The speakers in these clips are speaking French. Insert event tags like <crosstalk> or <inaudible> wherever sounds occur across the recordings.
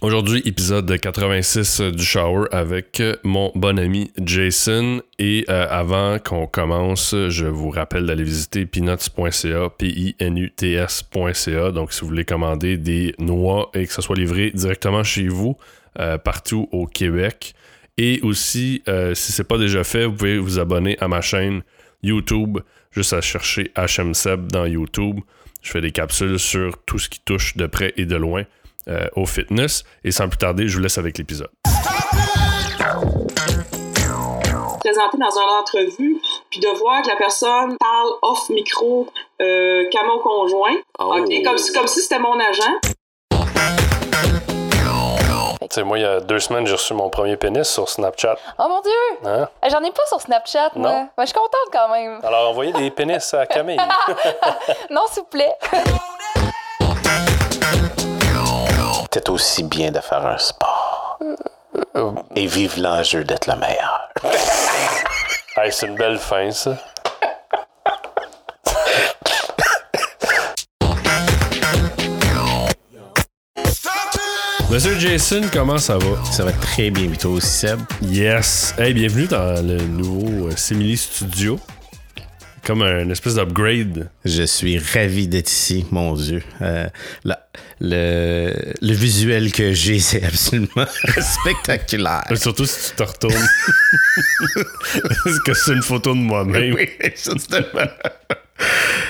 Aujourd'hui, épisode 86 du Shower avec mon bon ami Jason. Et euh, avant qu'on commence, je vous rappelle d'aller visiter peanuts.ca, P-I-N-U-T-S.ca. Donc, si vous voulez commander des noix et que ça soit livré directement chez vous, euh, partout au Québec. Et aussi, euh, si c'est pas déjà fait, vous pouvez vous abonner à ma chaîne YouTube, juste à chercher HMSEB dans YouTube. Je fais des capsules sur tout ce qui touche de près et de loin. Euh, au fitness. Et sans plus tarder, je vous laisse avec l'épisode. Présenter dans une entrevue, puis de voir que la personne parle off micro euh, qu'à mon conjoint. Oh. OK? Comme, si- comme si c'était mon agent. Tu sais, moi, il y a deux semaines, j'ai reçu mon premier pénis sur Snapchat. Oh mon dieu! Hein? Euh, J'en ai pas sur Snapchat, moi. Non? Ouais, je suis contente quand même. Alors, envoyez des pénis à Camille. <laughs> Non, s'il vous plaît. <laughs> C'est aussi bien de faire un sport. Et vive l'enjeu d'être le meilleur. <laughs> hey, c'est une belle fin, ça. Monsieur Jason, comment ça va? Ça va très bien, toi aussi, Seb? Yes. Hey, bienvenue dans le nouveau euh, Simili Studio. Comme un espèce d'upgrade. Je suis ravi d'être ici, mon Dieu. Euh, la- le, le visuel que j'ai, c'est absolument <laughs> spectaculaire. Surtout si tu te retournes. <laughs> Parce que c'est une photo de moi-même? Oui, justement.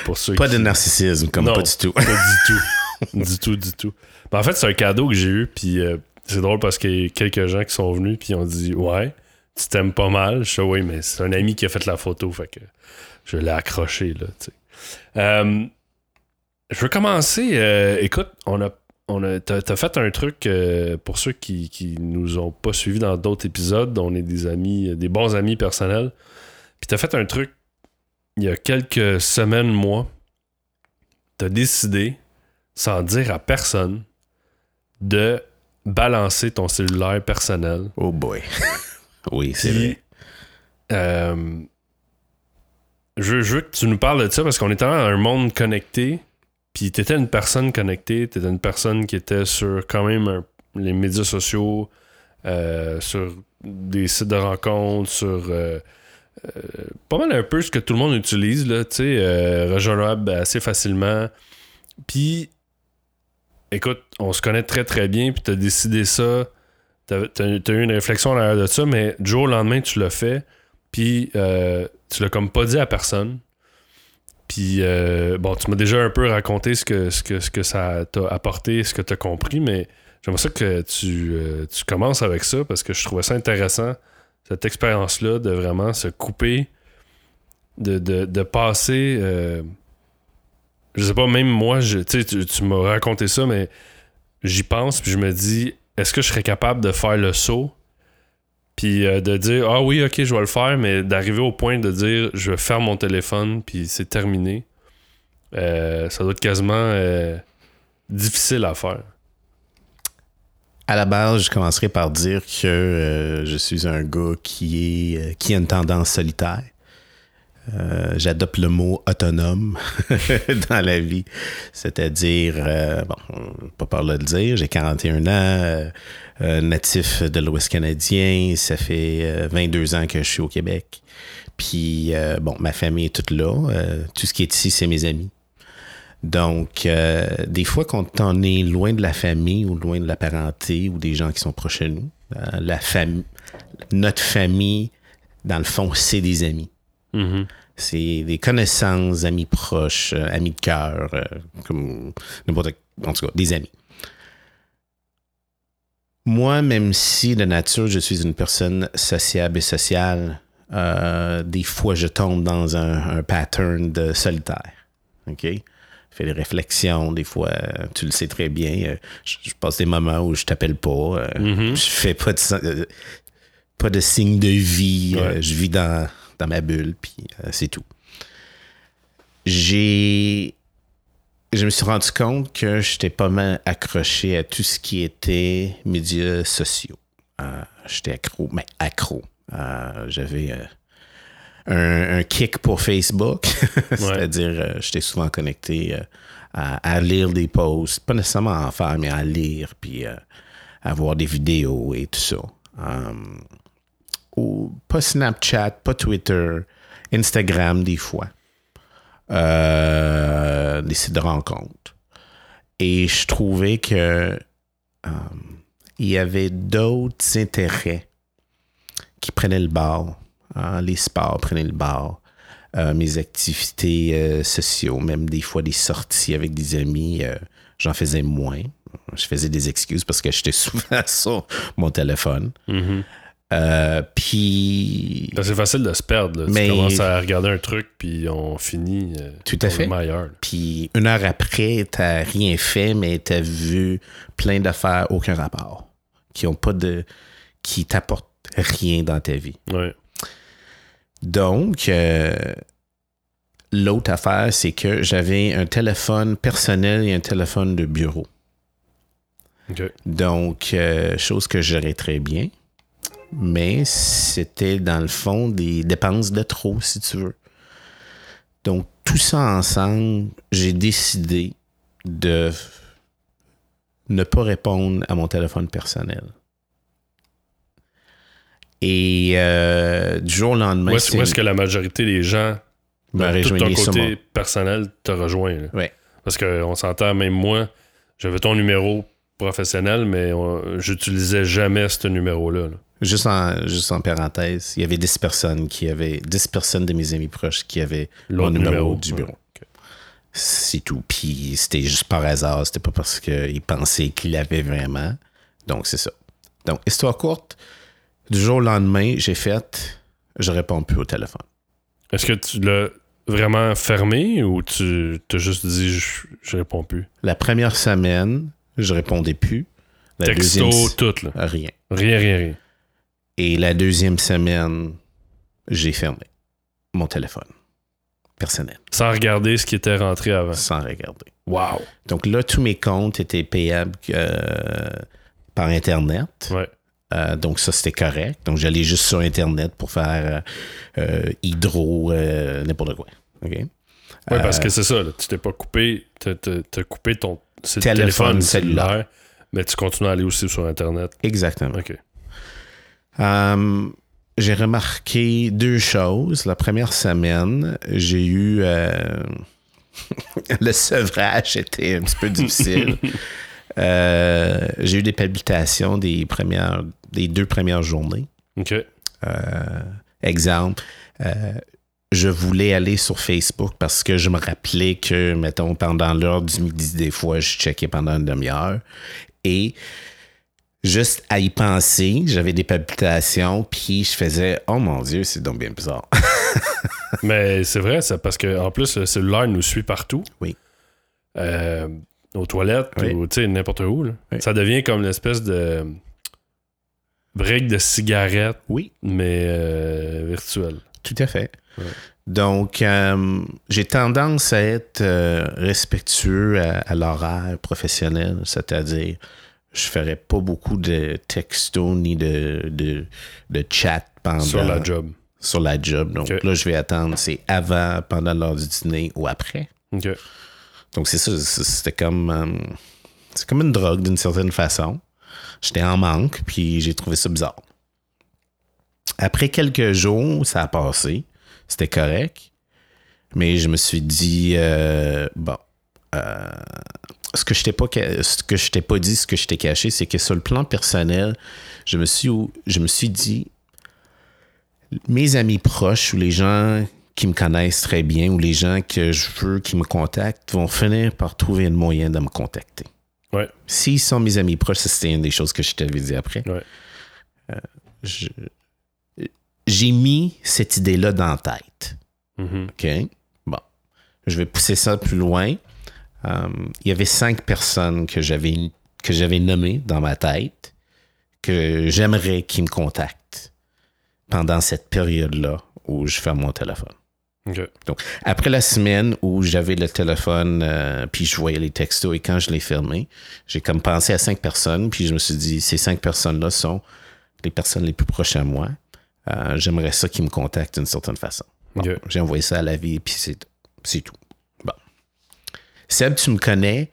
Pour ceux Pas qui- de narcissisme, comme Non, pas du tout. Pas du tout. du tout, du tout. En fait, c'est un cadeau que j'ai eu, puis euh, c'est drôle parce qu'il y a quelques gens qui sont venus, puis ont dit Ouais, tu t'aimes pas mal. Je oui, mais c'est un ami qui a fait la photo, fait que je l'ai accroché, là, tu sais. Euh, je veux commencer. euh, écoute, on a. On a, t'as, t'as fait un truc euh, pour ceux qui, qui nous ont pas suivis dans d'autres épisodes. On est des amis, des bons amis personnels. Puis t'as fait un truc il y a quelques semaines, mois. T'as décidé, sans dire à personne, de balancer ton cellulaire personnel. Oh boy. <laughs> oui, c'est Puis, vrai. Je, je veux que tu nous parles de ça parce qu'on est dans un monde connecté. Puis t'étais une personne connectée, t'étais une personne qui était sur quand même les médias sociaux, euh, sur des sites de rencontres, sur euh, euh, pas mal un peu ce que tout le monde utilise, tu sais, rejoignable assez facilement. Puis, écoute, on se connaît très très bien, puis t'as décidé ça, t'as t'as eu une réflexion à l'arrière de ça, mais du jour au lendemain, tu l'as fait, puis euh, tu l'as comme pas dit à personne. Puis, euh, bon, tu m'as déjà un peu raconté ce que, ce que, ce que ça t'a apporté, ce que tu as compris, mais j'aimerais ça que tu, euh, tu commences avec ça parce que je trouvais ça intéressant, cette expérience-là, de vraiment se couper, de, de, de passer. euh, je sais pas, même moi, je, tu tu m'as raconté ça, mais j'y pense, puis je me dis, est-ce que je serais capable de faire le saut? Puis euh, de dire, ah oui, ok, je vais le faire, mais d'arriver au point de dire, je vais faire mon téléphone, puis c'est terminé. Euh, ça doit être quasiment euh, difficile à faire. À la base, je commencerai par dire que je suis un gars qui, est, qui a une tendance solitaire. Euh, J'adopte le mot autonome <laughs> dans la vie. C'est-à-dire, euh, bon, pas par le dire, j'ai 41 ans, euh, euh, natif de l'Ouest canadien, ça fait euh, 22 ans que je suis au Québec. Puis, bon, ma famille est toute là. Tout ce qui est ici, c'est mes amis. Donc, des fois, quand on est loin de la famille ou loin de la parenté ou des gens qui sont proches de nous, la fam- notre famille, dans le fond, c'est des amis. Mhm. C'est des connaissances, amis proches, euh, amis de cœur, euh, comme n'importe en tout cas, des amis. Moi, même si de nature, je suis une personne sociable et sociale, euh, des fois, je tombe dans un, un pattern de solitaire. OK? Je fais des réflexions, des fois, tu le sais très bien. je, je passe des moments où je t'appelle pas. euh, Mhm. Je fais pas de, pas de signe de vie. Ouais. je vis dans, dans ma bulle, puis euh, c'est tout. J'ai. Je me suis rendu compte que j'étais pas mal accroché à tout ce qui était médias sociaux. Euh, j'étais accro, mais accro. Euh, J'avais un, un kick pour Facebook, <laughs> c'est-à-dire j'étais souvent connecté à, à lire des posts, pas nécessairement à en faire, mais à lire, puis à voir des vidéos et tout ça. Pas Snapchat, pas Twitter, Instagram des fois. Euh, des sites de rencontres. Et je trouvais que euh, il y avait d'autres intérêts qui prenaient le bord. Hein, les sports prenaient le bord. Euh, mes activités sociaux, même des fois des sorties avec des amis, j'en faisais moins. Je faisais des excuses parce que j'étais <laughs> souvent sur mon téléphone. Mhm. Euh, puis, C'est facile de se perdre. là. Mais- Tu commences à regarder un truc, puis on finit euh, Tout à fait. puis une heure après, t'as rien fait, mais t'as vu plein d'affaires aucun rapport, qui ont pas de, qui t'apportent rien dans ta vie. Ouais. Donc, euh, l'autre affaire, c'est que j'avais un téléphone personnel et un téléphone de bureau. Donc, chose que je gérais très bien, mais c'était dans le fond des dépenses de trop, si tu veux. Donc, tout ça ensemble, j'ai décidé de ne pas répondre à mon téléphone personnel. Et euh, du jour au lendemain, Où est-ce que la majorité des gens, de tout ton côté mon- personnel, te rejoint? là? Ouais. Parce qu'on s'entend, même moi, j'avais ton numéro professionnel, mais j'utilisais jamais ce numéro-là. là. Juste en, juste en parenthèse, il y avait 10 personnes qui avaient 10 personnes de mes amis proches qui avaient L'autre numéro, numéro, du ouais. bureau. C'est tout. Puis c'était juste par hasard, c'était pas parce qu'ils pensaient qu'ils l'avaient vraiment. Donc c'est ça. Donc, histoire courte, du jour au lendemain, j'ai fait je réponds plus au téléphone. Est-ce que tu l'as vraiment fermé ou tu t'as juste dit je, je réponds plus? La première semaine, je répondais plus. La Texto, deuxième tout, là. rien. Rien, rien, rien. Et la deuxième semaine, j'ai fermé mon téléphone personnel Sans regarder ce qui était rentré avant. sans regarder. Wow! Donc là, tous mes comptes étaient payables euh, par Internet. Ouais. Euh, donc ça, c'était correct. Donc j'allais juste sur Internet pour faire euh, hydro, n'importe quoi. OK? Ouais, parce que c'est ça, là. Tu t'es pas coupé, t'as coupé ton c'est Téléphone téléphone cellulaire. cellulaire, mais tu continues à aller aussi sur Internet. Exactement. OK. Euh, j'ai remarqué deux choses. La première semaine, j'ai eu... euh, <laughs> le sevrage était un petit peu difficile. <laughs> Euh, j'ai eu des palpitations des premières, des deux premières journées. OK. Euh, exemple, je voulais aller sur Facebook parce que je me rappelais que, mettons, pendant l'heure du midi, des fois, je checkais pendant une demi-heure. Et juste à y penser, j'avais des palpitations, puis je faisais Oh mon Dieu, c'est donc bien bizarre. <laughs> Mais c'est vrai, ça, parce que en plus, le cellulaire nous suit partout. Oui. Euh, aux toilettes Oui. ou tu sais, n'importe où. là. Oui. Ça devient comme l'espèce de brique de cigarette, oui, mais euh, virtuelle. Tout à fait. Ouais. Donc, euh, j'ai tendance à être euh, respectueux à, à l'horaire professionnel, c'est-à-dire, je ferais pas beaucoup de textos ni de, de, de chat pendant Sur la job. sur la job. Donc là, je vais attendre, c'est avant, pendant l'heure du dîner ou après. Donc c'est ça, c'était comme, euh, c'est comme une drogue d'une certaine façon. J'étais en manque, puis j'ai trouvé ça bizarre. Après quelques jours, ça a passé. C'était correct. Mais je me suis dit, euh, bon, euh, ce que je t'ai pas, ca- ce que je t'ai pas dit, ce que je t'ai caché, c'est que sur le plan personnel, je me suis, je me suis dit, mes amis proches ou les gens qui me connaissent très bien ou les gens que je veux qui me contactent vont finir par trouver un moyen de me contacter. Ouais. S'ils sont mes amis proches, c'était une des choses que je t'avais dit après. Ouais. Euh, je- j'ai mis cette idée-là dans la tête. Mhm. OK? Bon. Je vais pousser ça plus loin. Euh, il y avait cinq personnes que j'avais que j'avais nommées dans ma tête que j'aimerais qu'ils me contactent pendant cette période-là où je ferme mon téléphone. Donc, après la semaine où j'avais le téléphone, euh, puis je voyais les textos et quand je l'ai fermé, j'ai comme pensé à cinq personnes, puis je me suis dit, ces cinq personnes-là sont les personnes les plus proches à moi. Euh, J'aimerais ça qu'ils me contactent d'une certaine façon. Bon. J'ai envoyé ça à la vie, puis c'est c'est tout. Bon. Seb, tu me connais.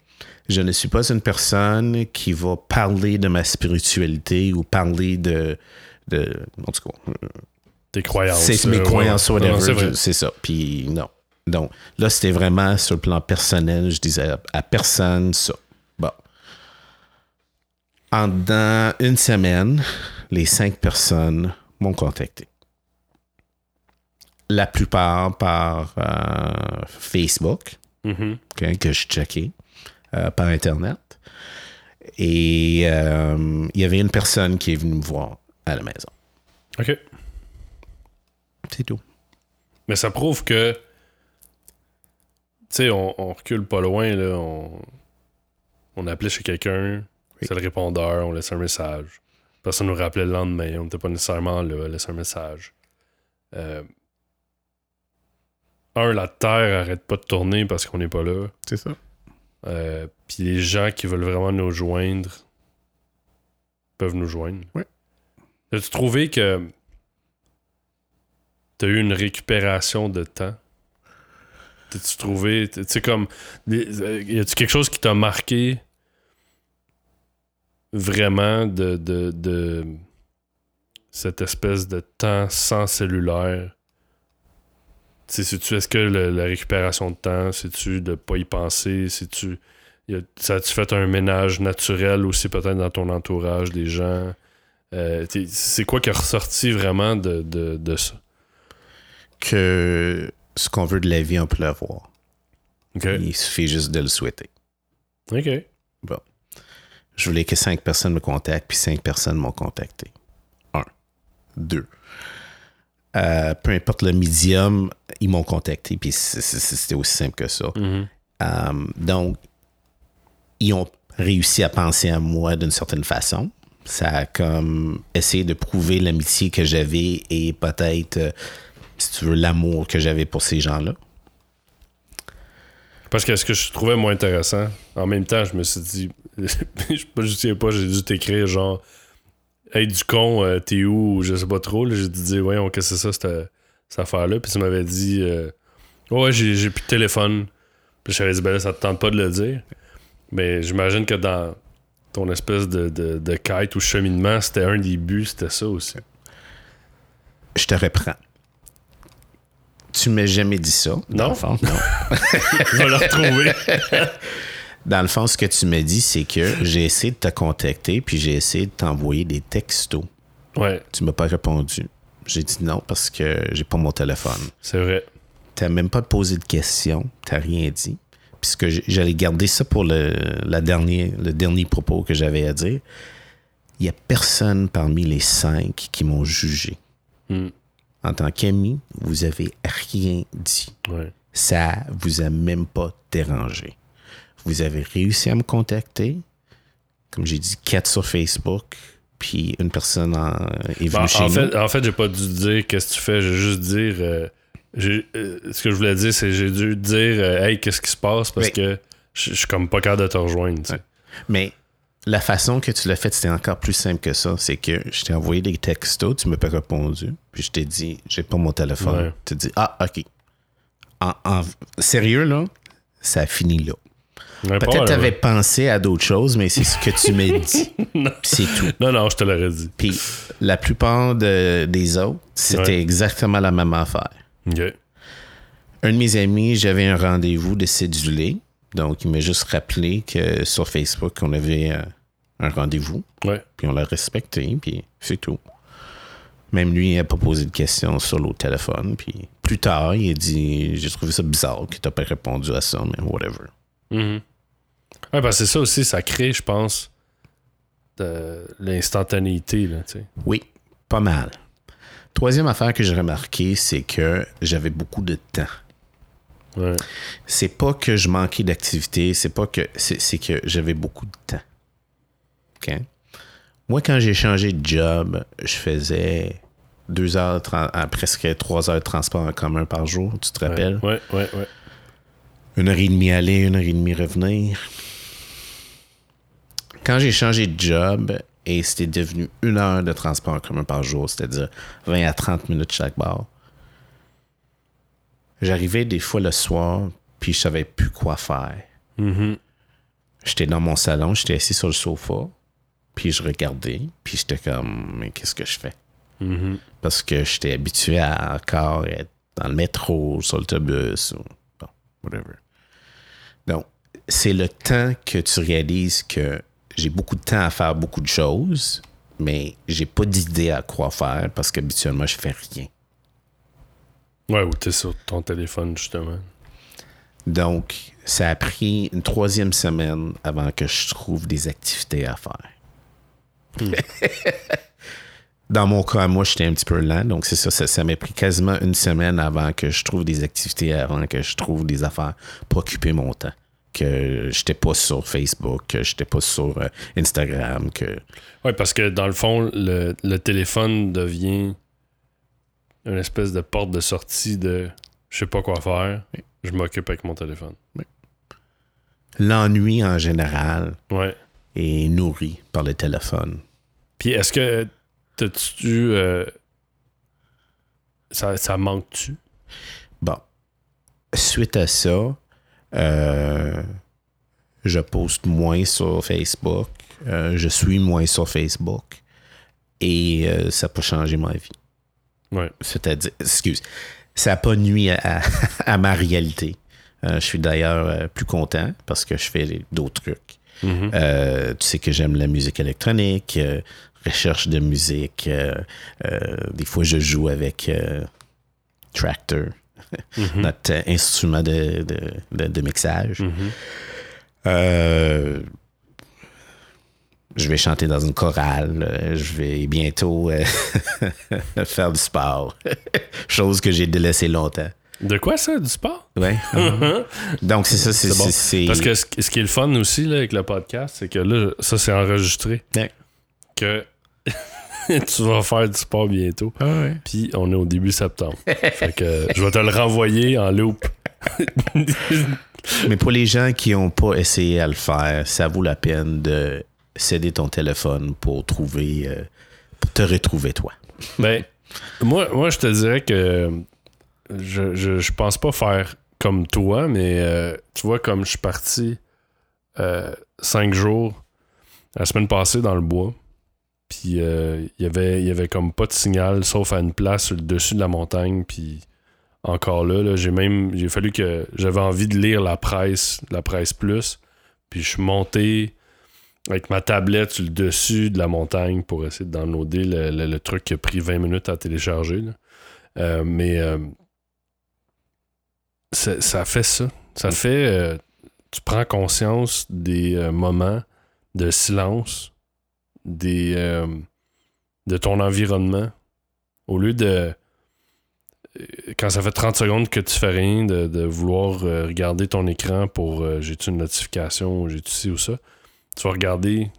Je ne suis pas une personne qui va parler de ma spiritualité ou parler de. de en tout cas, Tes croyances. c'est mes euh, croyances, ouais. whatever. Non, C'est ça. Puis non. Donc là, c'était vraiment sur le plan personnel. Je disais à, à personne ça. Bon. En dans une semaine, les cinq personnes m'ont contacté. La plupart par euh, Facebook, Mhm. ok, que je checkais, euh, par Internet. Et euh, il y avait une personne qui est venue me voir à la maison. OK. C'est tout. Mais ça prouve que. Tu sais, on, on recule pas loin, là. On, on appelait chez quelqu'un, Oui. c'est le répondeur, on laisse un message. Personne nous rappelait le lendemain, on n'était pas nécessairement là, laisse un message. Euh, un, la Terre arrête pas de tourner parce qu'on n'est pas là. C'est ça. Euh, Puis les gens qui veulent vraiment nous joindre peuvent nous joindre. Oui. As-tu trouvé que tu as eu une récupération de temps? T'as-tu trouvé, tu sais, comme, euh, y a-tu quelque chose qui t'a marqué? Vraiment de, de, de cette espèce de temps sans cellulaire? Tu est-ce que le- la récupération de temps, c'est-tu de pas y penser? C'est-tu, ça a-tu fait un ménage naturel aussi peut-être dans ton entourage des gens? Euh, c'est quoi qui est ressorti vraiment de, de, de ça? Que ce qu'on veut de la vie, on peut l'avoir. Il suffit juste de le souhaiter. OK. Je voulais que cinq personnes me contactent, puis cinq personnes m'ont contacté. Un. Deux. Euh, peu importe le médium, ils m'ont contacté, puis c'était aussi simple que ça. Mhm. Euh, donc, ils ont réussi à penser à moi d'une certaine façon. Ça a comme essayé de prouver l'amitié que j'avais et peut-être, euh, si tu veux, l'amour que j'avais pour ces gens-là. Parce que ce que je trouvais moins intéressant, en même temps, je me suis dit, <laughs> je je sais pas, j'ai dû t'écrire genre, hey du con, euh, t'es où, je sais pas trop. J'ai dû dire, voyons, qu'est-ce que c'est ça, cette, cette affaire-là. Puis tu m'avais dit, euh, ouais, j'ai plus de téléphone. Puis je t'avais dit, ben là, ça te tente pas de le dire. Mais j'imagine que dans ton espèce de, de, de quête ou cheminement, c'était un des buts, c'était ça aussi. Je te reprends. Tu m'as jamais dit ça. dans Non? le fond. <laughs> Non. Je vais le retrouver. <laughs> Dans le fond, ce que tu m'as dit, c'est que <laughs> j'ai essayé de te contacter, puis j'ai essayé de t'envoyer des textos. ouais, Tu m'as pas répondu. J'ai dit non parce que j'ai pas mon téléphone. c'est vrai. T'as même pas posé de questions, t'as rien dit. Puisque j'allais garder ça pour le, la dernière, le dernier propos que j'avais à dire. Il y a personne parmi les cinq qui m'ont jugé. Hmm. En tant qu'ami, vous avez rien dit. Ouais. Ça vous a même pas dérangé. Vous avez réussi à me contacter. Comme j'ai dit, quatre sur Facebook. Puis une personne en- est venue Bon, chez en, nous. fait, en fait, j'ai pas dû dire qu'est-ce que tu fais, j'ai juste dire. euh, euh, ce que je voulais dire, c'est j'ai dû dire euh, Hey, qu'est-ce qui se passe? Parce que je suis comme pas capable de te rejoindre. tu sais. Ouais. Mais la façon que tu l'as fait, c'était encore plus simple que ça. C'est que je t'ai envoyé des textos, tu m'as pas répondu. Puis je t'ai dit, j'ai pas mon téléphone. Ouais. Tu t'es dit, ah, OK. En, en- sérieux, là, ça a fini là. Peut-être pas, tu avais ouais. pensé à d'autres choses, mais c'est ce que tu m'as dit. <laughs> C'est tout. Non, non, je te l'aurais dit. Puis la plupart de- des autres, c'était Ouais. exactement la même affaire. Un de mes amis, j'avais un rendez-vous de cédulé. Donc, il m'a juste rappelé que sur Facebook, on avait euh, un rendez-vous. Ouais. Puis on l'a respecté, puis c'est tout. Même lui, il n'a pas posé de questions sur le téléphone. Puis plus tard, il a dit J'ai trouvé ça bizarre que tu pas répondu à ça, mais whatever. Mhm. Ouais, parce que c'est ça aussi, ça crée, je pense, de l'instantanéité, là. Oui, pas mal. Troisième affaire que j'ai remarqué, c'est que j'avais beaucoup de temps. Ouais. C'est pas que je manquais d'activité, c'est pas que. C'est que j'avais beaucoup de temps. OK? Moi, quand j'ai changé de job, je faisais deux heures, tran- à presque trois heures de transport en commun par jour, tu te rappelles? Ouais, ouais, ouais. Une heure et demie aller, une heure et demie revenir. Quand j'ai changé de job et c'était devenu une heure de transport en commun par jour, c'est-à-dire 20 à 30 minutes chaque bar, j'arrivais des fois le soir, puis je savais plus quoi faire. Mhm. J'étais dans mon salon, j'étais assis sur le sofa, puis je regardais, puis j'étais comme, mais qu'est-ce que je fais? Mhm. Parce que j'étais habitué à encore être dans le métro, sur l'autobus, ou bon, whatever. Donc, c'est le temps que tu réalises que j'ai beaucoup de temps à faire beaucoup de choses, mais j'ai pas d'idée à quoi faire parce qu'habituellement, je fais rien. Ouais, ou t'es sur ton téléphone, justement. Donc, ça a pris une troisième semaine avant que je trouve des activités à faire. <laughs> Dans mon cas, moi, j'étais un petit peu lent, donc c'est ça, ça m'a pris quasiment une semaine avant que je trouve des activités, avant que je trouve des affaires pour occuper mon temps. Que j'étais pas sur Facebook, que j'étais pas sur euh, Instagram, que... Ouais, parce que dans le fond, le, le téléphone devient une espèce de porte de sortie de je sais pas quoi faire, je m'occupe avec mon téléphone. L'ennui en général Ouais. est nourri par le téléphone. Puis est-ce que t'as-tu. euh, ça, ça manque-tu? Bon. Suite à ça, euh, je poste moins sur Facebook. euh, je suis moins sur Facebook. Et euh, ça n'a pas changé ma vie. Ouais. C'est-à-dire, excuse, ça n'a pas nuit à, à- <laughs> à ma réalité. Je suis d'ailleurs plus content parce que je fais d'autres trucs. Mhm. Euh, tu sais que j'aime la musique électronique, recherche de musique. des fois, je joue avec Tractor, Mhm. notre euh, instrument de, de- de- de mixage. Mhm. Euh, je vais chanter dans une chorale. euh, Je vais bientôt euh, <laughs> faire du sport. <laughs> Chose que j'ai délaissée longtemps. De quoi ça, du sport? Ouais. <laughs> Donc, c'est ça. C'est, C'est bon. c'est- c'est- Parce que ce, ce qui est le fun aussi là, avec le podcast, c'est que là, ça c'est enregistré. Ouais. Que <laughs> tu vas faire du sport bientôt. Ah ouais. Puis on est au début septembre. fait que je vais te le renvoyer en loop. <laughs> Mais pour les gens qui n'ont pas essayé à le faire, ça vaut la peine de céder ton téléphone pour trouver, euh, pour te retrouver toi. Ben, moi, moi, je te dirais que je, je, je pense pas faire comme toi, mais euh, tu vois, comme je suis parti euh, cinq jours la semaine passée dans le bois, puis euh, il y avait y avait comme pas de signal, sauf à une place sur le dessus de la montagne, puis encore là, là j'ai même j'ai fallu que j'avais envie de lire la presse, la presse plus, puis je suis monté avec ma tablette sur le dessus de la montagne pour essayer de downloader le, le- le truc qui a pris 20 minutes à télécharger. là. Euh, mais euh, ça, fait ça. Ça fait. euh, tu prends conscience des moments de silence, euh, de ton environnement. Au lieu de. euh, Quand ça fait 30 secondes que tu fais rien, de, vouloir euh, regarder ton écran pour j'ai-tu une notification, j'ai-tu ci ou ça, tu vas regarder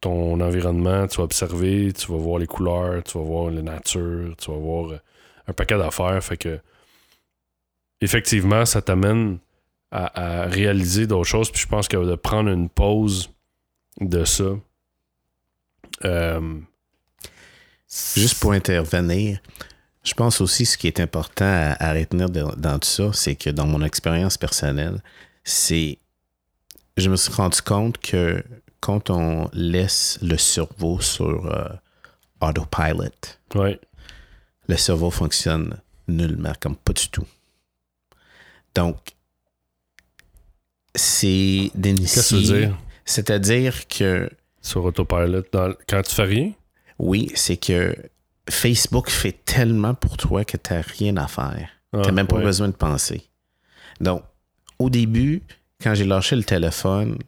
ton environnement, tu vas observer, tu vas voir les couleurs, tu vas voir la nature, tu vas voir un paquet d'affaires. Fait que, effectivement, ça t'amène à réaliser d'autres choses. Puis je pense que de prendre une pause de ça, euh, Juste pour intervenir, je pense aussi ce qui est important à, à retenir de- dans tout ça, c'est que dans mon expérience personnelle, c'est. Je me suis rendu compte que quand on laisse le cerveau sur euh, autopilot, ouais, le cerveau fonctionne nullement, comme pas du tout. Donc, c'est d'initier. qu'est-ce que dire? C'est-à-dire que sur Autopilot? Dans- quand tu fais rien? Oui, c'est que Facebook fait tellement pour toi que tu n'as rien à faire. Ah, tu n'as même pas ouais. besoin de penser. Donc, au début, quand j'ai lâché le téléphone,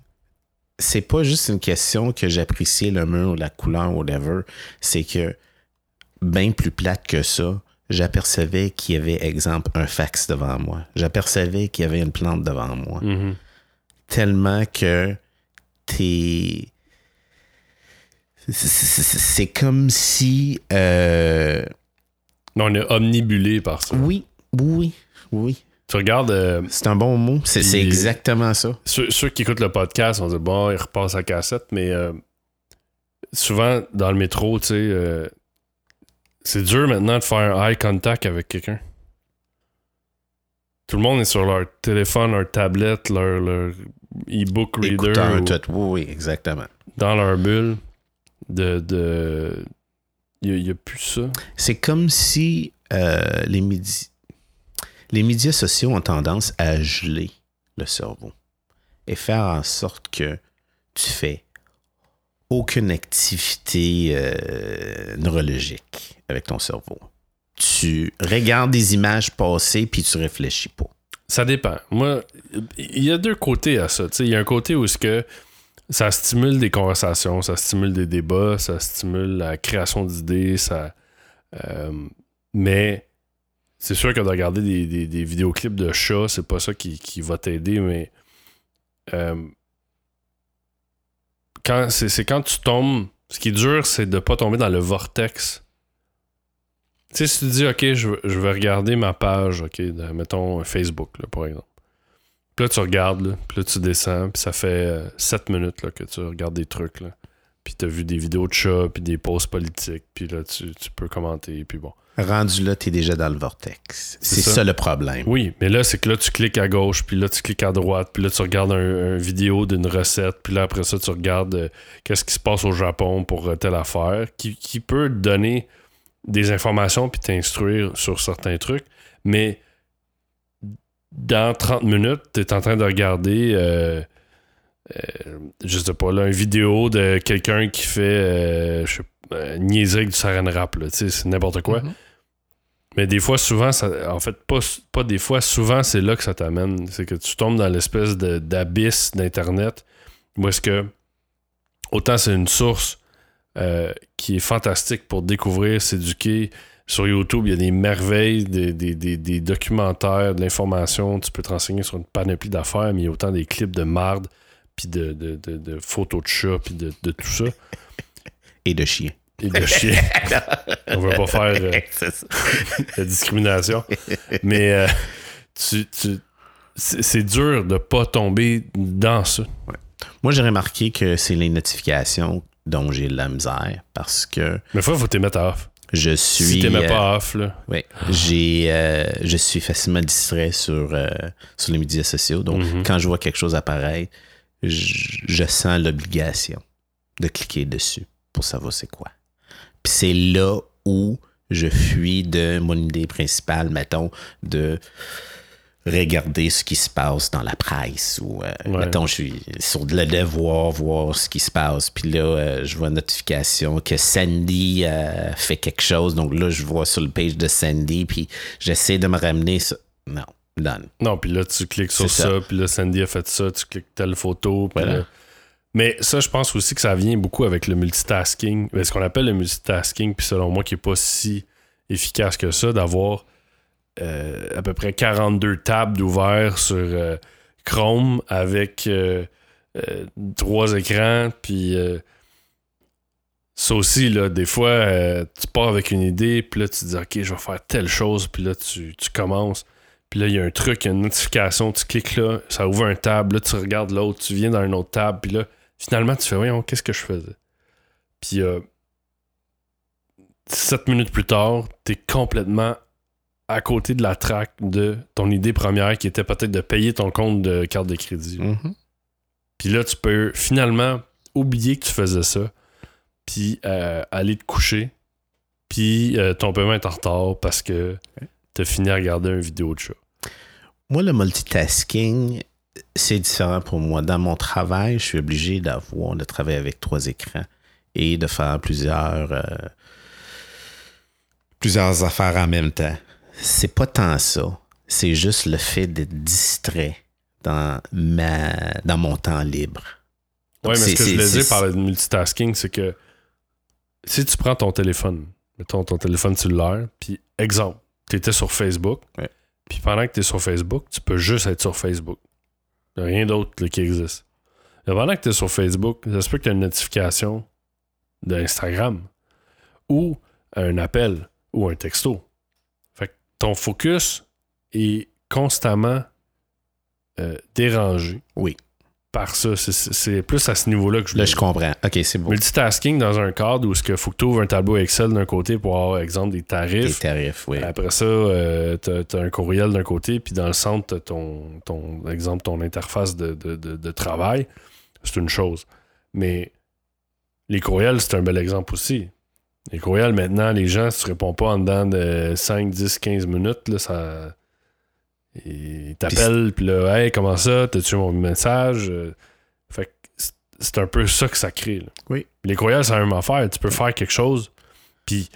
c'est pas juste une question que j'appréciais le mur, la couleur, whatever. C'est que, bien plus plate que ça, j'apercevais qu'il y avait, exemple, un fax devant moi. J'apercevais qu'il y avait une plante devant moi Mhm. tellement que t'es. C'est- comme si. euh, on est omnibulé par ça. Oui, oui, oui. Tu regardes. euh, C'est un bon mot. C'est exactement ça. Ceux, ceux qui écoutent le podcast, on dit bon, il repasse à cassette, mais euh, souvent dans le métro, tu sais, c'est dur maintenant de faire un eye contact avec quelqu'un. Tout le monde est sur leur téléphone, leur tablette, leur, leur e-book reader ou oui, exactement. dans leur bulle. De. de... Il n'y a, plus ça. C'est comme si euh, les, médi- les médias sociaux ont tendance à geler le cerveau et faire en sorte que tu fais aucune activité euh, neurologique avec ton cerveau. Tu regardes des images passées puis tu réfléchis pas. Ça dépend. Moi, il y a deux côtés à ça. tu sais. Il y a un côté où ce que ça stimule des conversations, ça stimule des débats, ça stimule la création d'idées, ça. euh, mais c'est sûr que de regarder des, des- vidéoclips de chats, c'est pas ça qui, qui va t'aider, mais euh, quand c'est quand tu tombes. Ce qui est dur, c'est de pas tomber dans le vortex. Tu sais, si tu dis, OK, je, je vais regarder ma page, OK, de, mettons Facebook, là, par exemple. Puis là, tu regardes, là, puis là, tu descends, puis ça fait 7 minutes là, que tu regardes des trucs, là. Puis t'as vu des vidéos de chats, puis des posts politiques, puis là, tu, tu peux commenter, puis bon. Rendu là, tu es déjà dans le vortex. C'est C'est ça. ça. le problème. Oui, mais là, c'est que là, tu cliques à gauche, puis là, tu cliques à droite, puis là, tu regardes un, un vidéo d'une recette, puis là, après ça, tu regardes euh, qu'est-ce qui se passe au Japon pour euh, telle affaire, qui, qui peut te donner des informations puis t'instruire sur certains trucs, mais dans 30 minutes, tu es en train de regarder, euh, euh, je sais pas, là, une vidéo de quelqu'un qui fait, euh, je sais pas, euh, niaiserie avec du saran sais, c'est n'importe quoi. Mhm. Mais des fois, souvent, ça, en fait, pas, pas des fois, souvent, c'est là que ça t'amène. C'est que tu tombes dans l'espèce de- d'abysse d'Internet où est-ce que, autant c'est une source euh, qui est fantastique pour découvrir, s'éduquer. Sur YouTube, il y a des merveilles, des, des- des- des documentaires, de l'information. Tu peux te renseigner sur une panoplie d'affaires, mais il y a autant des clips de marde, puis de, de- de- de photos de chats, puis de, de tout ça. Et de chien. Et de chiens. <laughs> On veut pas faire euh, <laughs> la discrimination. Mais euh, tu, tu- c'est dur de pas tomber dans ça. Moi, j'ai remarqué que c'est les notifications dont j'ai de la misère parce que Mais faut, faut t'y mettre à off. Je Si suis. t'es euh, pas off, là. oui, j'ai, euh, je suis facilement distrait sur, euh, sur les médias sociaux. Donc, Mhm. quand je vois quelque chose apparaître, je, je sens l'obligation de cliquer dessus pour savoir c'est quoi. Puis c'est là où je fuis de mon idée principale, mettons, de regarder ce qui se passe dans la presse ou euh, Ouais. mettons je suis sur le devoir voir ce qui se passe puis là euh, je vois une notification que Sandy euh, fait quelque chose donc là je vois sur le page de Sandy puis j'essaie de me ramener ça non done Non, puis là, tu cliques sur ça, ça. puis là, Sandy a fait ça, tu cliques telle photo. puis Voilà. là- Mais ça, je pense aussi que ça vient beaucoup avec le multitasking. Ben, Ce qu'on appelle le multitasking, puis selon moi, qui n'est pas si efficace que ça, d'avoir à peu près 42 tables d'ouvert sur euh, Chrome avec euh, euh, trois écrans, puis euh, ça aussi, là, des fois, euh, tu pars avec une idée, puis là, tu dis, OK, je vais faire telle chose, puis là, tu, tu commences. Puis là, il y a un truc, il y a une notification, tu cliques là, ça ouvre un tab, là, tu regardes l'autre, tu viens dans un autre tab, puis là, finalement, tu fais, voyons, qu'est-ce que je faisais? Puis, euh, sept minutes plus tard, t'es complètement à côté de la traque de ton idée première qui était peut-être de payer ton compte de carte de crédit. Mhm. Puis là, tu peux finalement oublier que tu faisais ça, puis euh, aller te coucher, puis euh, ton paiement est en retard parce que t'as fini à regarder une vidéo de chat. Moi, le multitasking, c'est différent pour moi. Dans mon travail, je suis obligé d'avoir, de travailler avec trois écrans et de faire plusieurs, euh, plusieurs affaires en même temps. C'est pas tant ça. C'est juste le fait d'être distrait dans, ma, dans mon temps libre. Ouais, mais ce que je voulais dire par le multitasking, c'est que si tu prends ton téléphone, mettons ton téléphone cellulaire, puis exemple, tu étais sur Facebook, Ouais. puis pendant que tu es sur Facebook, tu peux juste être sur Facebook. Il n'y a rien d'autre qui existe. Mais pendant que tu es sur Facebook, ça se peut que tu as une notification d'Instagram ou un appel ou un texto. Ton focus est constamment euh, dérangé. Oui. par ça. C'est- plus à ce niveau-là que je Là, je comprends. OK, c'est beau. Multitasking dans un cadre où il faut que tu ouvres un tableau Excel d'un côté pour avoir, exemple, des tarifs. tarifs, oui. Après ça, euh, t'as t'as un courriel d'un côté, puis dans le centre, t'as ton, ton exemple, ton interface de, de- de- de travail. C'est une chose. Mais les courriels, c'est un bel exemple aussi. Les courriels, maintenant, les gens, si tu réponds pas en dedans de 5, 10, 15 minutes, là, ça. Ils t'appellent, puis là, hey, comment ça? T'as-tu mon message? Euh, Fait que c'est- un peu ça que ça crée. là. Oui. Les courriels, c'est la même affaire. Tu peux faire quelque chose, puis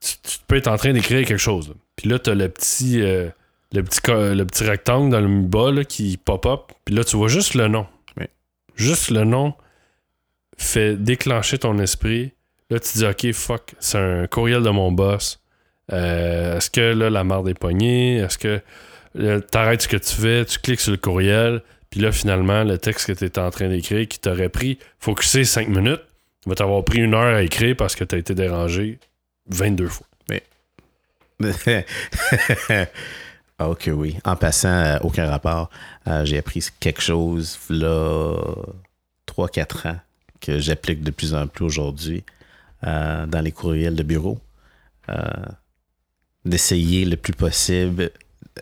tu, tu peux être en train d'écrire quelque chose. Puis là, t'as le petit, euh, le, petit, le petit rectangle dans le bas là, qui pop-up, puis là, tu vois juste le nom. Oui. Juste le nom fait déclencher ton esprit. Là, tu dis, OK, fuck, c'est un courriel de mon boss. Euh, Est-ce que là, la marde est pognée? Est-ce que là, t'arrêtes ce que tu fais, tu cliques sur le courriel, puis là, finalement, le texte que tu étais en train d'écrire, qui t'aurait pris, focusé 5 minutes, va t'avoir pris une heure à écrire parce que tu as été dérangé 22 fois. <laughs> Ah, ok, oui. En passant, euh, aucun rapport. Euh, j'ai appris quelque chose, là, 3-4 ans, que j'applique de plus en plus aujourd'hui euh, dans les courriels de bureau. Euh, D'essayer le plus possible,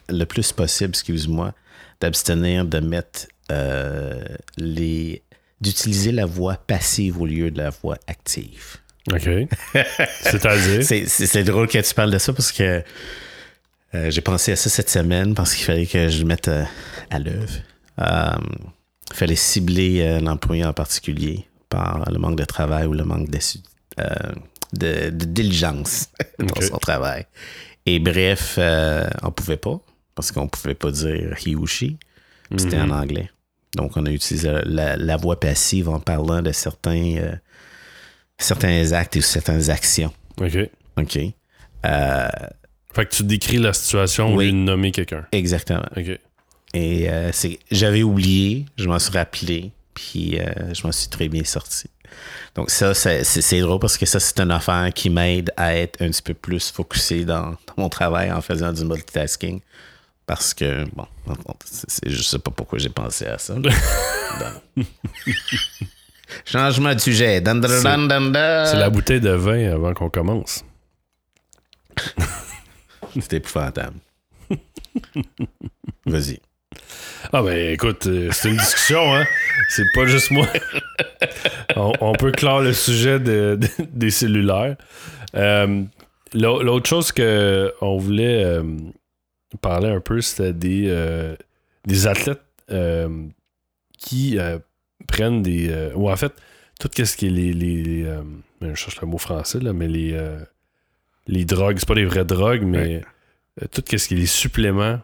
le plus possible, excuse-moi, d'abstenir de mettre euh, les. d'utiliser la voix passive au lieu de la voix active. OK. <laughs> C'est-à-dire? C'est- drôle que tu parles de ça parce que euh, j'ai pensé à ça cette semaine parce qu'il fallait que je le mette à l'œuvre. Euh, il fallait cibler euh, l'employé en particulier par le manque de travail ou le manque euh, de, de diligence dans son travail. Et bref, euh, on pouvait pas parce qu'on pouvait pas dire he ou she. C'était Mhm. en anglais. Donc, on a utilisé la, la voix passive en parlant de certains, euh, certains actes et certaines actions. OK. OK. Euh, Fait que tu décris la situation au Oui. lieu de nommer quelqu'un. exactement. OK. Et euh, c'est, j'avais oublié, je m'en suis rappelé, puis euh, je m'en suis très bien sorti. Donc ça, c'est, c'est, c'est drôle parce que ça, c'est une affaire qui m'aide à être un petit peu plus focusé dans, dans mon travail en faisant du multitasking. Parce que, bon, je sais pas pourquoi j'ai pensé à ça. <laughs> <laughs> Changement de sujet. C'est la bouteille de vin avant qu'on commence. <laughs> C'est épouvantable. Vas-y. Ah ben écoute, euh, c'est une discussion, hein. C'est pas juste moi. on, on peut clore le sujet de- de- des cellulaires. Euh, l'au- L'autre chose que on voulait euh, parler un peu, c'était des, euh, des athlètes qui prennent des. ou en fait, tout ce qui est les. les, les, euh, je cherche le mot français, là, mais les, les drogues, c'est pas des vraies drogues, mais tout ce qui est les suppléments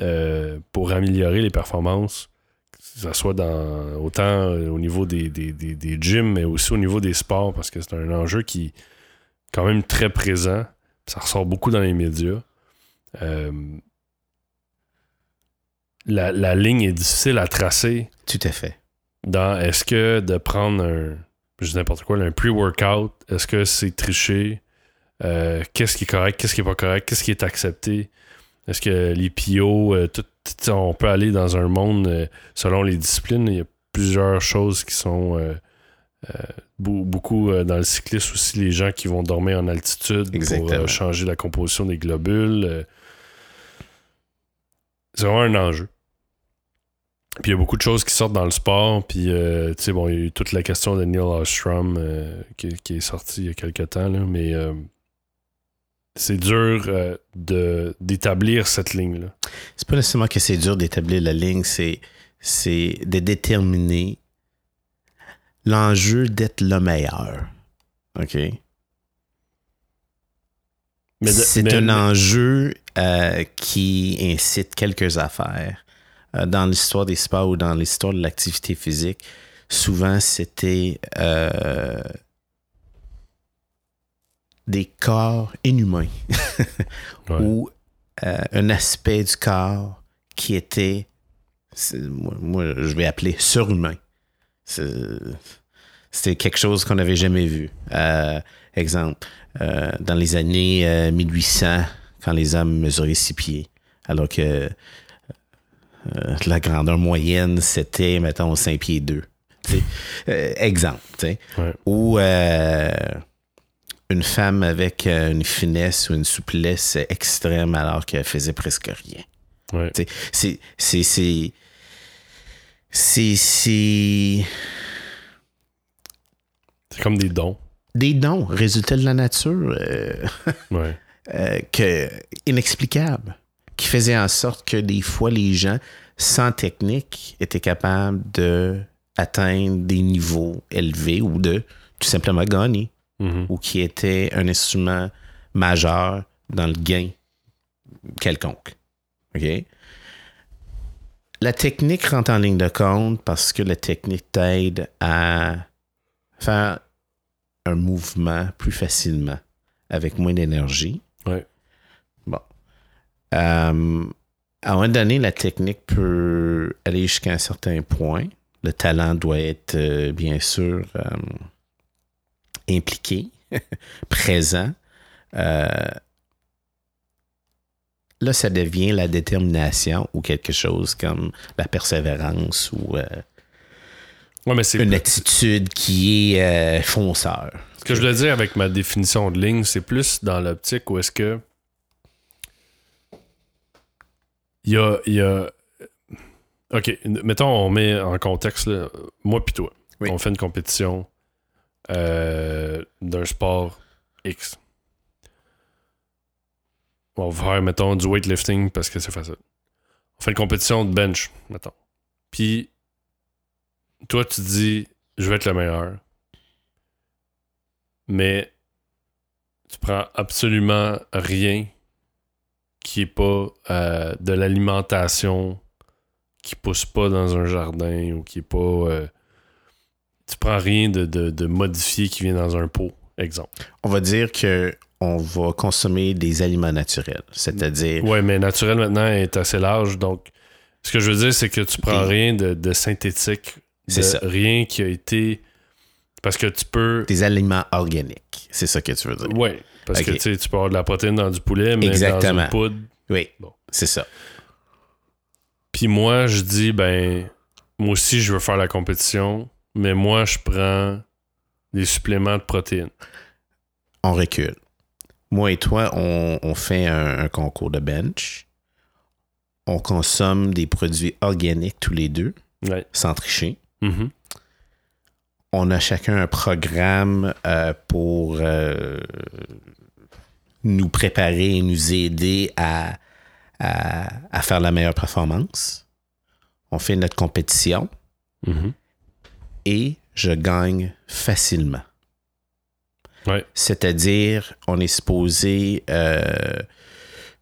euh, pour améliorer les performances, que ce soit dans, autant euh, au niveau des, des, des, des gyms, mais aussi au niveau des sports, parce que c'est un enjeu qui est quand même très présent. Ça ressort beaucoup dans les médias. Euh, la, la ligne est difficile à tracer Tout à fait. dans est-ce que de prendre un, je n'importe quoi, un pre-workout, est-ce que c'est tricher? Euh, qu'est-ce qui est correct, qu'est-ce qui est pas correct, qu'est-ce qui est accepté? Est-ce que les PO, euh, tout, tout- on peut aller dans un monde euh, selon les disciplines, il y a plusieurs choses qui sont euh, beau- beaucoup dans le cyclisme aussi, les gens qui vont dormir en altitude pour Exactement. euh, changer la composition des globules. c'est vraiment un enjeu. Puis il y a beaucoup de choses qui sortent dans le sport. Puis, euh, tu sais, bon, il y a eu toute la question de Neil Ostrom euh, qui, qui est sortie il y a quelques temps, là, mais euh, c'est dur euh, de, d'établir cette ligne-là. C'est pas nécessairement que c'est dur d'établir la ligne, c'est, c'est de déterminer l'enjeu d'être le meilleur. OK? Mais de- c'est mais- un mais- enjeu euh, qui incite quelques affaires. Euh, dans l'histoire des sports ou dans l'histoire de l'activité physique, souvent c'était des corps inhumains <laughs> Ouais. ou euh, un aspect du corps qui était, moi, moi, je vais appeler surhumain. C'était quelque chose qu'on n'avait jamais vu. Euh, exemple, euh, dans les années euh, 1800, quand les hommes mesuraient six pieds, alors que la grandeur moyenne, c'était, mettons, 5 pieds 2. Euh, exemple. tu sais. Ouais. Une femme avec euh, une finesse ou une souplesse extrême alors qu'elle faisait presque rien. Ouais. C'est. C'est. C'est. C'est. C'est. C'est comme des dons. Des dons, résultats de la nature. euh, <laughs> Ouais. euh, que, inexplicables, qui faisaient en sorte que des fois les gens, sans technique, étaient capables de atteindre des niveaux élevés ou de tout simplement gagner, Mhm. ou qui étaient un instrument majeur dans le gain quelconque. OK? La technique rentre en ligne de compte parce que la technique t'aide à faire un mouvement plus facilement avec moins d'énergie. Ouais. Bon. Euh, à un moment donné, la technique peut aller jusqu'à un certain point. Le talent doit être, euh, bien sûr, euh, impliqué, <laughs> présent. Euh, là, ça devient la détermination ou quelque chose comme la persévérance ou euh, Ouais, mais c'est une attitude qui est euh, fonceur. Ce que je voulais dire avec ma définition de ligne, c'est plus dans l'optique où est-ce que. Il y a, y a- Ok, mettons, on met en contexte, là, moi puis toi. Oui. On fait une compétition euh, d'un sport X. On va faire, mettons, du weightlifting parce que c'est facile. On fait une compétition de bench, mettons. Puis, toi, tu dis, je vais être le meilleur mais tu prends absolument rien qui est pas euh, de l'alimentation qui pousse pas dans un jardin ou qui est pas euh, tu prends rien de, de, de modifié qui vient dans un pot exemple On va dire que on va consommer des aliments naturels, c'est-à-dire ouais mais naturel maintenant est assez large donc ce que je veux dire c'est que tu prends rien de, de synthétique C'est de ça. rien qui a été parce que tu peux des aliments organiques. C'est ça que tu veux dire. ouais parce que tu sais, tu peux avoir de la protéine dans du poulet mais Exactement. dans une poudre Oui, Bon. c'est ça. Puis moi, je dis, ben, moi aussi, je veux faire la compétition, mais moi, je prends des suppléments de protéines. On recule. Moi et toi, on, on fait un, un concours de bench. On consomme des produits organiques tous les deux, Ouais. sans tricher. Mhm. On a chacun un programme euh, pour euh, nous préparer et nous aider à, à, à faire la meilleure performance. On fait notre compétition Mhm. Et je gagne facilement. Ouais. C'est-à-dire, on est supposé euh,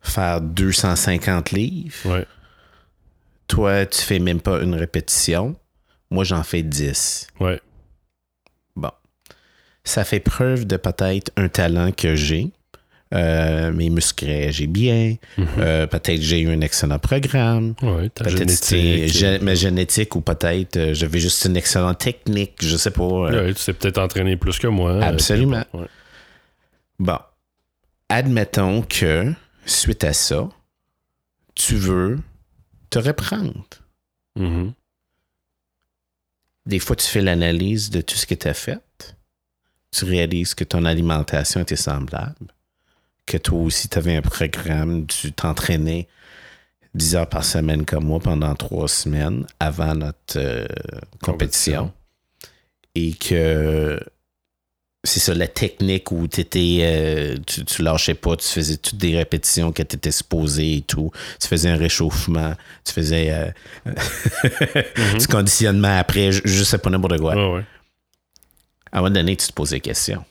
faire 250 livres. Ouais. Toi, tu fais même pas une répétition. Moi, j'en fais 10. Ouais. Bon. Ça fait preuve de peut-être un talent que j'ai. Euh, mes muscles réagissent bien. Mhm. Euh, peut-être j'ai eu un excellent programme. Ouais, Peut-être gé- ma génétique ou peut-être euh, j'avais juste une excellente technique. Je sais pas. euh, Ouais, tu t'es peut-être entraîné plus que moi. euh, Absolument. ouais. Bon. Admettons que, suite à ça, tu veux te reprendre. Mhm. Des fois, tu fais l'analyse de tout ce que tu as fait. Tu réalises que ton alimentation était semblable. Que toi aussi, tu avais un programme, tu t'entraînais 10 heures par semaine comme moi pendant trois semaines avant notre euh, compétition. Et que c'est ça, la technique où t'étais, euh, tu, tu lâchais pas, tu faisais toutes des répétitions que tu étais supposé et tout. Tu faisais un réchauffement, tu faisais euh, <laughs> du conditionnement après, je, je sais pas n'importe quoi. Ouais, ouais. À un moment donné, tu te poses des questions.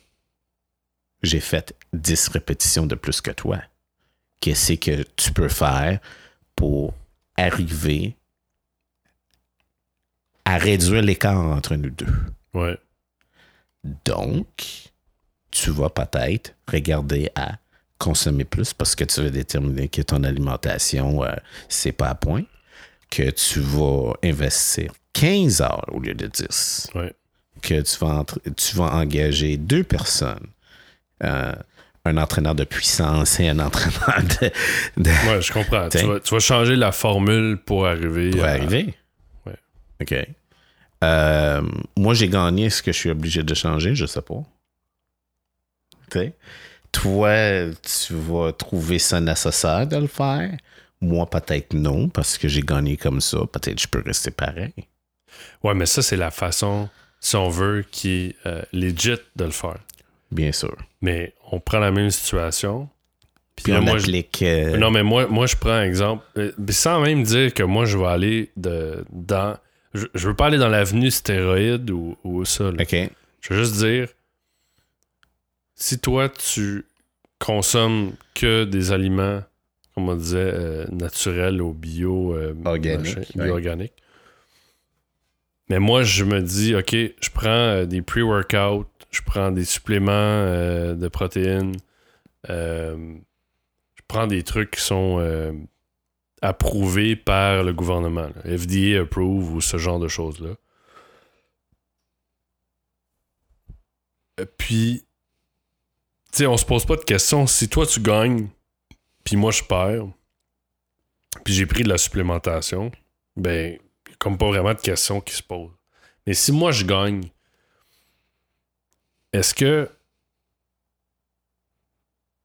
J'ai fait 10 répétitions de plus que toi. Qu'est-ce que tu peux faire pour arriver à réduire l'écart entre nous deux? Ouais. Donc, tu vas peut-être regarder à consommer plus parce que tu veux déterminer que ton alimentation, euh, c'est pas à point, que tu vas investir 15 heures au lieu de 10, Ouais. que tu vas, entre- tu vas engager deux personnes, euh, un entraîneur de puissance et un entraîneur de. de- Ouais, je comprends. tu, T'sais. vas, tu vas changer la formule pour arriver. pour à- arriver. Ouais. OK. Euh, moi, j'ai gagné. Est-ce que je suis obligé de changer? Je sais pas. Tu sais? Toi, tu vas trouver ça nécessaire de le faire? Moi, peut-être non, parce que j'ai gagné comme ça. Peut-être je peux rester pareil. Ouais, mais ça, c'est la façon, si on veut, qui est euh, legit de le faire. Bien sûr. Mais on prend la même situation. Puis là, on moi, je- applique. euh, Non, mais moi, moi, je prends un exemple. euh, Sans même dire que moi, je vais aller de, dans. Je, je veux pas aller dans l'avenue stéroïde ou, ou ça. là. OK. Je veux juste dire, si toi, tu consommes que des aliments, comme on disait, euh, naturels ou bio, euh, machin, mais moi, je me dis, OK, je prends euh, des pre-workouts, je prends des suppléments euh, de protéines, euh, je prends des trucs qui sont euh, approuvés par le gouvernement, FDA approve ou ce genre de choses-là. Puis, tu sais, on se pose pas de questions. Si toi, tu gagnes, puis moi, je perds, puis j'ai pris de la supplémentation, ben, comme pas vraiment de questions qui se posent. Mais si moi, je gagne, est-ce que,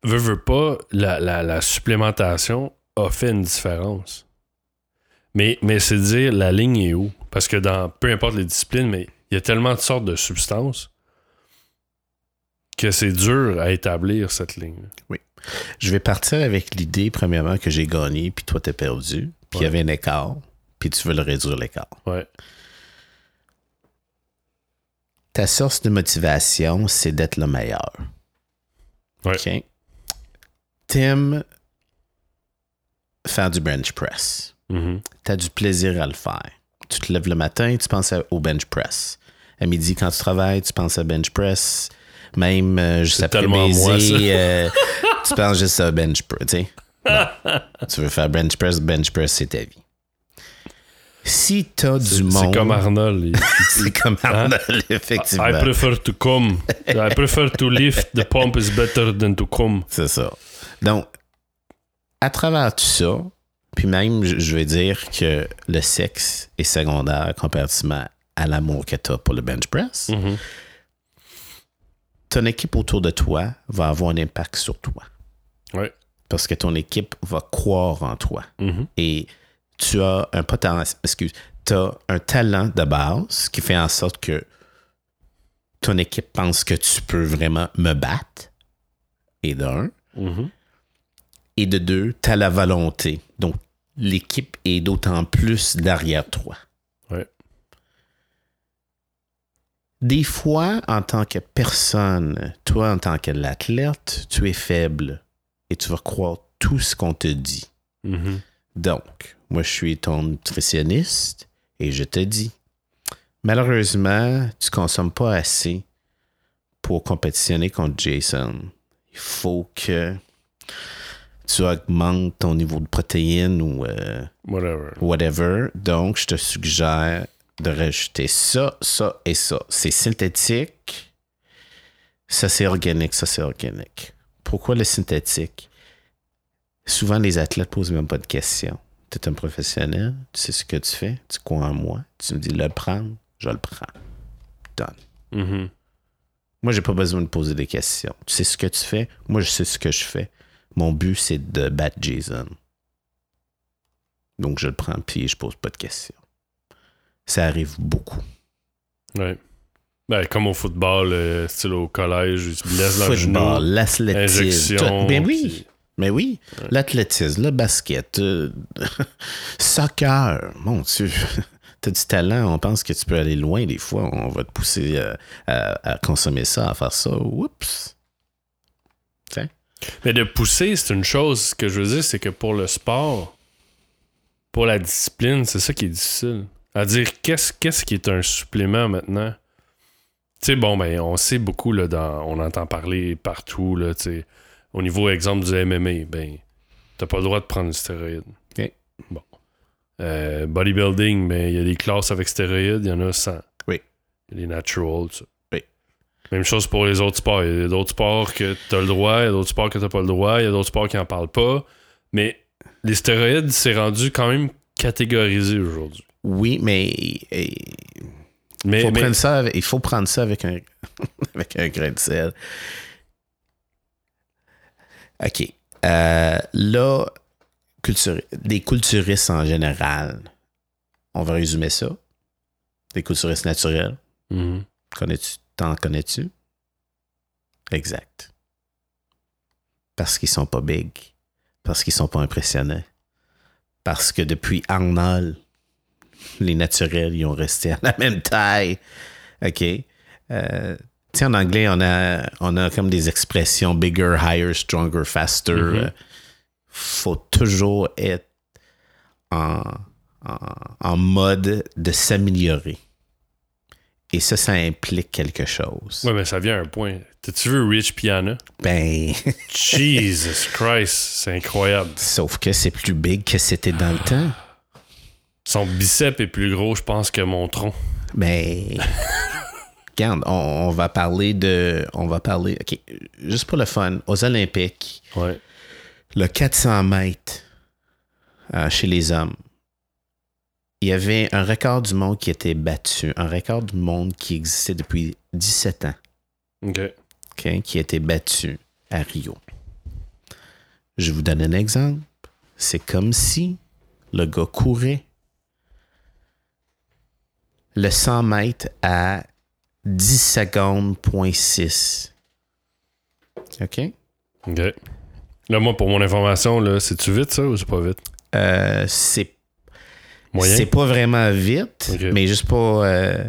veux, veux pas, la, la- la supplémentation a fait une différence? Mais, mais c'est dire la ligne est où? Parce que dans peu importe les disciplines, mais il y a tellement de sortes de substances que c'est dur à établir cette ligne. Je vais partir avec l'idée, premièrement, que j'ai gagné, puis toi, t'as perdu, puis il y avait un écart, puis tu veux le réduire l'écart. Ouais. Ta source de motivation, c'est d'être le meilleur. Ouais. OK? T'aimes faire du bench press. Tu as du plaisir à le faire. Tu te lèves le matin, tu penses au bench press. À midi, quand tu travailles, tu penses à bench press. Même euh, juste après tellement moi, ça. baiser, euh, <laughs> tu penses juste à bench press. <laughs> tu veux faire bench press, bench press, c'est ta vie. Si tu as C'est du c'est monde... comme Arnold. il- <laughs> C'est comme Arnold, effectivement. I prefer to come. I prefer to lift. The pump is better than to come. C'est ça. Donc, à travers tout ça, puis même, je vais dire que le sexe est secondaire comparativement à l'amour que tu as pour le bench press. Mhm. Ton équipe autour de toi va avoir un impact sur toi. Ouais. Parce que ton équipe va croire en toi. Mhm. Et tu as un potentiel, excuse, tu as un talent de base qui fait en sorte que ton équipe pense que tu peux vraiment me battre. Et d'un. Mhm. Et de deux, tu as la volonté. Donc, l'équipe est d'autant plus derrière toi. Ouais. Des fois, en tant que personne, toi, en tant que l'athlète, tu es faible et tu vas croire tout ce qu'on te dit. Mhm. Donc, moi, je suis ton nutritionniste et je te dis, malheureusement, tu consommes pas assez pour compétitionner contre Jason. Il faut que tu augmentes ton niveau de protéines ou euh, Whatever. whatever. Donc, je te suggère de rajouter ça, ça et ça. C'est synthétique. Ça, c'est organique. Ça, c'est organique. Pourquoi le synthétique? Souvent, les athlètes posent même pas de questions. Tu es un professionnel, tu sais ce que tu fais, tu crois en moi, tu me dis le prendre, je le prends. Done. Mhm. Moi, j'ai pas besoin de poser des questions. Tu sais ce que tu fais, moi, je sais ce que je fais. Mon but, c'est de battre Jason. Donc, je le prends, puis je pose pas de questions. Ça arrive beaucoup. Ouais. Ben, comme au football, euh, style au collège, ils se blessent le genou. Football, l'athlétisme. Injection. tout. Ben oui, puis- mais oui. Ouais. L'athlétisme, le basket, euh, <laughs> soccer. Mon Dieu. <laughs> T'as du talent, on pense que tu peux aller loin des fois. On va te pousser euh, à, à consommer ça, à faire ça. Oups. Mais de pousser, c'est une chose. Ce que je veux dire, c'est que pour le sport, pour la discipline, c'est ça qui est difficile. À dire qu'est-ce qu'est-ce qui est un supplément maintenant? Tu sais, bon, ben, on sait beaucoup, là, dans, on entend parler partout, là, tu sais. Au niveau, exemple, du MMA, ben, t'as pas le droit de prendre du stéroïde. Ok. Bon. Euh, bodybuilding, ben, il y a des classes avec stéroïdes, il y en a 100. Oui. Il y a des naturals, ça. Oui. Même chose pour les autres sports. Il y a d'autres sports que t'as le droit, il y a d'autres sports que t'as pas le droit, il y a d'autres sports qui en parlent pas. Mais les stéroïdes, c'est rendu quand même catégorisé aujourd'hui. Oui, mais, Mais, faut mais- prendre ça avec- il faut prendre ça avec un, <laughs> avec un grain de sel. OK. Euh, là, culture- des culturistes en général, on va résumer ça. Des culturistes naturels. Mhm. Connais-tu? T'en connais-tu? Exact. Parce qu'ils sont pas big. Parce qu'ils sont pas impressionnants. Parce que depuis Arnold, les naturels, ils ont resté à la même taille. OK? Euh, sais, en anglais, on a, on a comme des expressions bigger, higher, stronger, faster. Mhm. Euh, faut toujours être en, en, en mode de s'améliorer. Et ça, ça implique quelque chose. Ouais, mais ça vient à un point. T'as-tu vu Rich Piana? Ben, <laughs> Jesus Christ, c'est incroyable. sauf que c'est plus big que c'était dans le temps. Son bicep est plus gros, je pense, que mon tronc. Ben, <laughs> regarde, on, on va parler de. On va parler. OK, juste pour le fun, aux Olympiques, Ouais. le 400 mètres euh, chez les hommes, il y avait un record du monde qui était battu, un record du monde qui existait depuis 17 ans, OK. OK, qui a été battu à Rio. Je vous donne un exemple. C'est comme si le gars courait le 100 mètres à 10 secondes, point 6. OK? OK. Là, moi, pour mon information, là, c'est-tu vite, ça, ou c'est pas vite? Euh, c'est Moyen? C'est pas vraiment vite, mais juste pas. euh,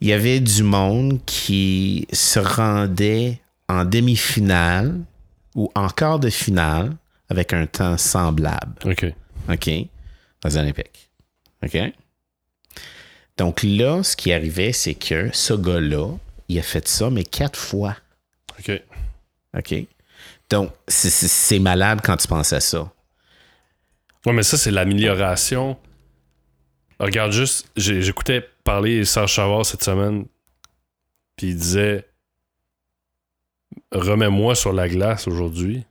Il y avait du monde qui se rendait en demi-finale ou en quart de finale avec un temps semblable. OK. OK? Aux Olympiques. OK? Donc là, ce qui arrivait, c'est que ce gars-là, il a fait ça, mais quatre fois. OK. OK? Donc, c'est- malade quand tu penses à ça. Ouais, mais ça, c'est l'amélioration. Regarde juste, j'écoutais parler Serge Chavard cette semaine, puis il disait Remets-moi sur la glace aujourd'hui,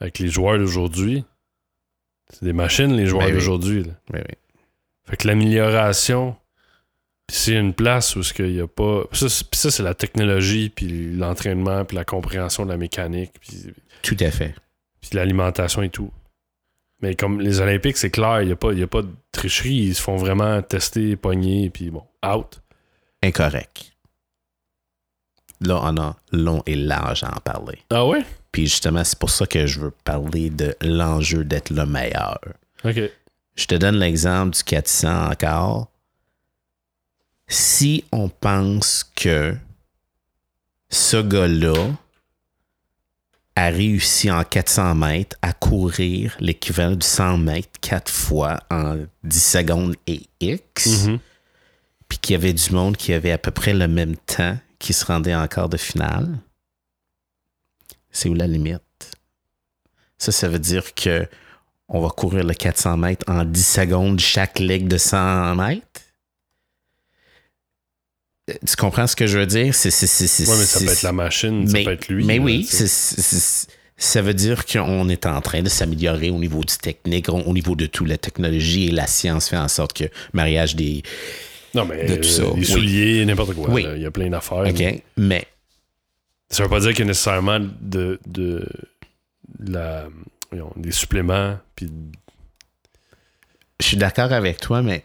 avec les joueurs d'aujourd'hui. C'est des machines, les joueurs Ben oui. d'aujourd'hui. Oui, oui. Fait que l'amélioration, puis a une place où ce qu'il y a pas. Ça, c'est- ça, c'est la technologie, puis l'entraînement, puis la compréhension de la mécanique, puis Tout à fait. puis l'alimentation et tout. Mais comme les Olympiques, c'est clair, il n'y a, pas- il y a pas de tricherie. Ils se font vraiment tester, pogner, puis bon, out. Incorrect. Là, on a long et large à en parler. Ah ouais? Puis justement, c'est pour ça que je veux parler de l'enjeu d'être le meilleur. OK. Je te donne l'exemple du 400 encore. Si on pense que ce gars-là a réussi en 400 mètres à courir l'équivalent du 100 mètres quatre fois en 10 secondes et X, Mhm. puis qu'il y avait du monde qui avait à peu près le même temps qui se rendait en quart de finale, c'est où la limite? Ça, ça veut dire que on va courir le 400 mètres en 10 secondes chaque leg de 100 mètres? Tu comprends ce que je veux dire? C'est, c'est, c'est, c'est- Ouais, mais ça c'est- peut être la machine, mais, ça peut être lui. Mais là, oui, ça veut dire qu'on est en train de s'améliorer au niveau du technique, au au niveau de tout. La technologie et la science fait en sorte que mariage des. Non, mais de tout ça, euh, oui. les souliers, n'importe quoi. Oui. là, Il y a plein d'affaires. OK? là. Mais Ça veut pas dire qu'il y a nécessairement de, de la, voyons, des suppléments, puis je suis d'accord avec toi, mais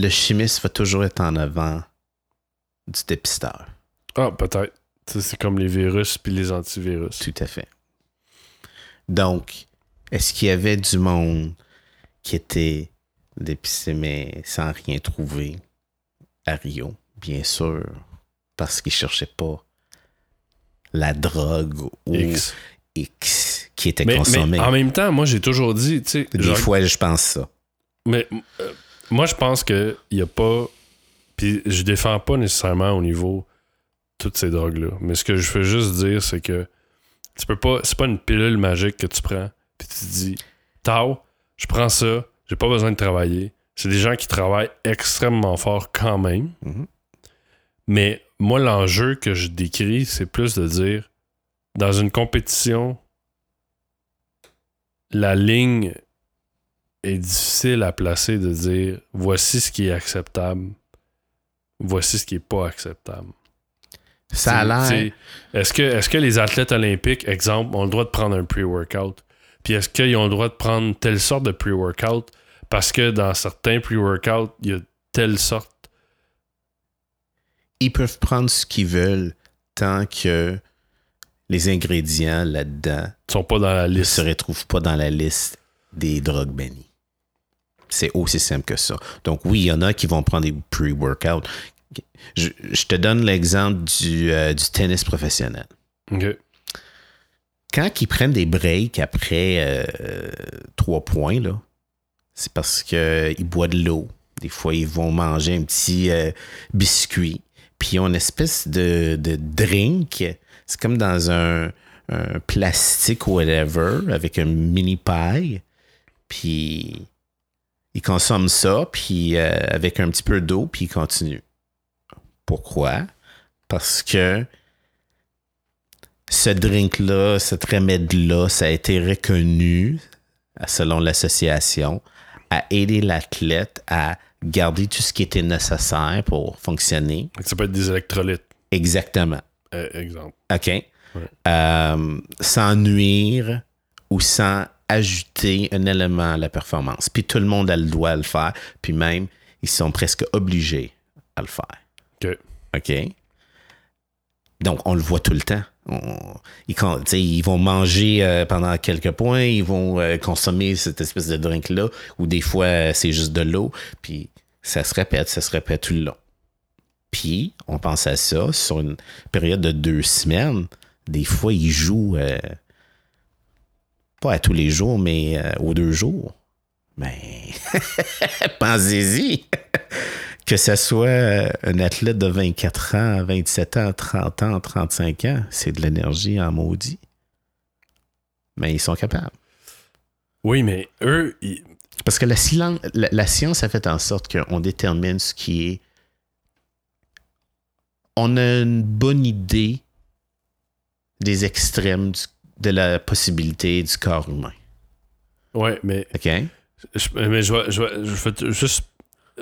le chimiste va toujours être en avant du dépisteur. Ah, peut-être. C'est comme les virus puis les antivirus. Tout à fait. Donc, est-ce qu'il y avait du monde qui était dépisté, mais sans rien trouver à Rio? Bien sûr. Parce qu'ils ne cherchaient pas la drogue ou X. X qui était Mais, consommée. mais en même temps, moi, j'ai toujours dit, tu sais, Des fois, je pense ça. Mais euh, moi, je pense qu'il n'y a pas. Puis je défends pas nécessairement au niveau toutes ces drogues-là. Mais ce que je veux juste dire, c'est que tu peux pas. C'est pas une pilule magique que tu prends. Puis tu te dis, Tao, je prends ça, j'ai pas besoin de travailler. C'est des gens qui travaillent extrêmement fort quand même. Mhm. Mais moi, l'enjeu que je décris, c'est plus de dire, dans une compétition, la ligne est difficile à placer de dire, voici ce qui est acceptable, voici ce qui est pas acceptable. Ça a l'air. Est-ce que, est que les athlètes olympiques, exemple, ont le droit de prendre un pre-workout? Puis est-ce qu'ils ont le droit de prendre telle sorte de pre-workout? Parce que dans certains pre-workouts, il y a telle sorte. Ils peuvent prendre ce qu'ils veulent tant que les ingrédients là-dedans sont pas dans la ne liste. se retrouvent pas dans la liste des drogues bannies. C'est aussi simple que ça. Donc oui, il y en a qui vont prendre des pre-workouts. Je, je te donne l'exemple du, euh, du tennis professionnel. Quand ils prennent des breaks après euh, trois points, là, c'est parce qu'ils boivent de l'eau. Des fois, ils vont manger un petit euh, biscuit. Puis ils ont une espèce de, de drink. C'est comme dans un, un plastique whatever avec un mini paille. Puis ils consomment ça, puis euh, avec un petit peu d'eau, puis ils continuent. Pourquoi? Parce que ce drink-là, cet remède-là, ça a été reconnu, selon l'association, à aider l'athlète à garder tout ce qui était nécessaire pour fonctionner. Ça peut être des électrolytes, Exactement. euh, exemple. OK? Euh, sans nuire ou sans ajouter un élément à la performance. Puis tout le monde a le droit à le faire. Puis même, ils sont presque obligés à le faire. OK. OK? Donc, on le voit tout le temps. On- ils, vont manger euh, pendant quelques points, ils vont euh, consommer cette espèce de drink-là, ou des fois, euh, c'est juste de l'eau, puis ça se répète, ça se répète tout le long. Puis, on pense à ça sur une période de deux semaines. Des fois, ils jouent, pas à tous les jours, mais euh, aux deux jours. Mais, <laughs> pensez-y que ce soit euh, un athlète de 24 ans, 27 ans, 30 ans, 35 ans, c'est de l'énergie en maudit. Mais ils sont capables. Oui, mais eux, ils- Parce que la, la, la science a fait en sorte qu'on détermine ce qui est. On a une bonne idée des extrêmes du- de la possibilité du corps humain. ouais, mais OK? Je, mais je vais, je vais- je vais juste.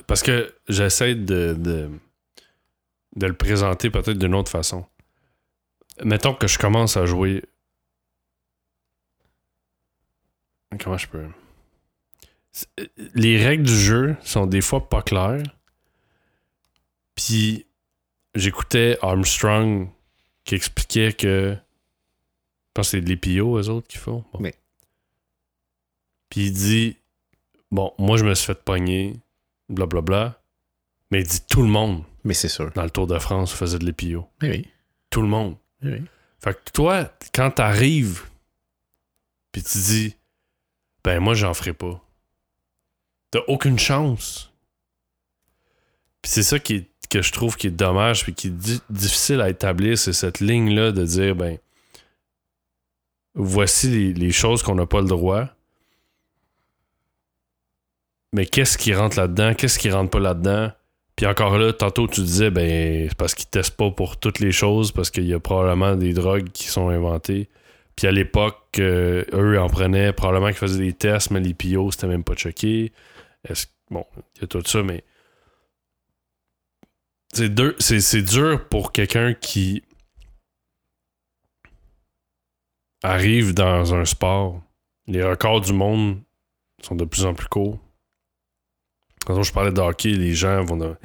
Parce que j'essaie de, de, de le présenter peut-être d'une autre façon. Mettons que je commence à jouer. Comment je peux? Les règles du jeu sont des fois pas claires. Puis j'écoutais Armstrong qui expliquait que. Je pense que c'est de l'EPO, eux autres, qui font. Bon. Oui. Puis il dit Bon, moi, je me suis fait pogner, blablabla. Mais il dit tout le monde Mais c'est sûr. dans le Tour de France faisait de l'épio. Oui, oui. Tout le monde. oui, oui. Fait que toi, quand t'arrives, puis tu dis, ben moi, j'en ferai pas. T'as aucune chance. Puis c'est ça qui est- que je trouve qui est dommage, puis qui est di- difficile à établir, c'est cette ligne-là de dire, ben, voici les, les choses qu'on n'a pas le droit. Mais qu'est-ce qui rentre là-dedans? Qu'est-ce qui rentre pas là-dedans? Puis encore là, tantôt tu disais, ben, c'est parce qu'ils testent pas pour toutes les choses, parce qu'il y a probablement des drogues qui sont inventées. Puis à l'époque, euh, eux en prenaient, probablement qu'ils faisaient des tests, mais les PO, c'était même pas. Est-ce bon, il y a tout ça, mais. C'est dur pour quelqu'un qui arrive dans un sport. Les records du monde sont de plus en plus courts. Quand je parlais de hockey, les gens vont dans-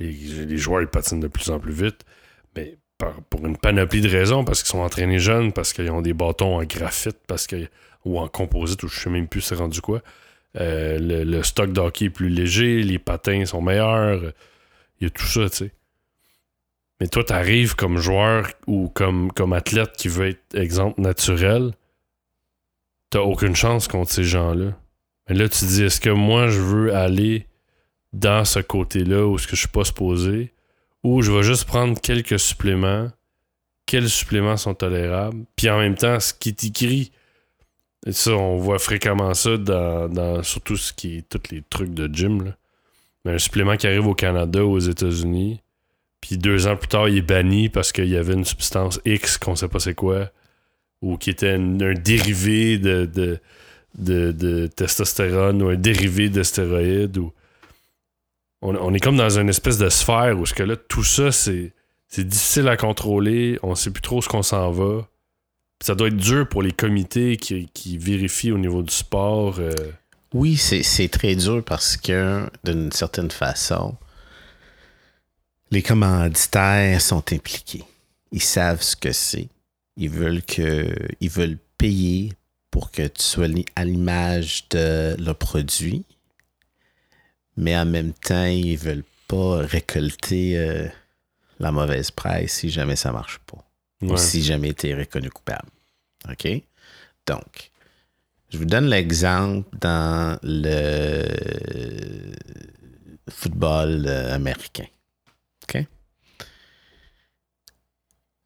les, joueurs patinent de plus en plus vite, mais pour une panoplie de raisons, parce qu'ils sont entraînés jeunes, parce qu'ils ont des bâtons en graphite, parce que ou en composite, ou je sais même plus c'est rendu quoi. Euh, le, le stock de hockey est plus léger, les patins sont meilleurs, il y a tout ça, tu sais. Mais toi, t'arrives comme joueur ou comme, athlète qui veut être exemple naturel, t'as aucune chance contre ces gens-là. Mais là, tu dis, est-ce que moi, je veux aller dans ce côté-là où est-ce que je suis pas supposé, ou je vais juste prendre quelques suppléments, quels suppléments sont tolérables, puis en même temps, ce qui est écrit. Et ça, on voit fréquemment ça dans, dans surtout ce qui est tous les trucs de gym. Mais un supplément qui arrive au Canada, aux États-Unis, Puis deux ans plus tard, il est banni parce qu'il y avait une substance X qu'on sait pas c'est quoi, ou qui était un, dérivé de, de, de, testostérone ou un dérivé de stéroïdes. Ou... On, est comme dans une espèce de sphère où ce que là, tout ça, c'est, c'est difficile à contrôler, on sait plus trop ce qu'on s'en va. Ça doit être dur pour les comités qui, qui vérifient au niveau du sport. euh, Oui, c'est c'est très dur parce que, d'une certaine façon, les commanditaires sont impliqués. Ils savent ce que c'est. Ils veulent que, ils veulent payer pour que tu sois à l'image de leur produit, mais en même temps, ils veulent pas récolter euh, la mauvaise presse si jamais ça marche pas ou si jamais tu es reconnu coupable. OK? Donc, je vous donne l'exemple dans le football euh, américain. OK?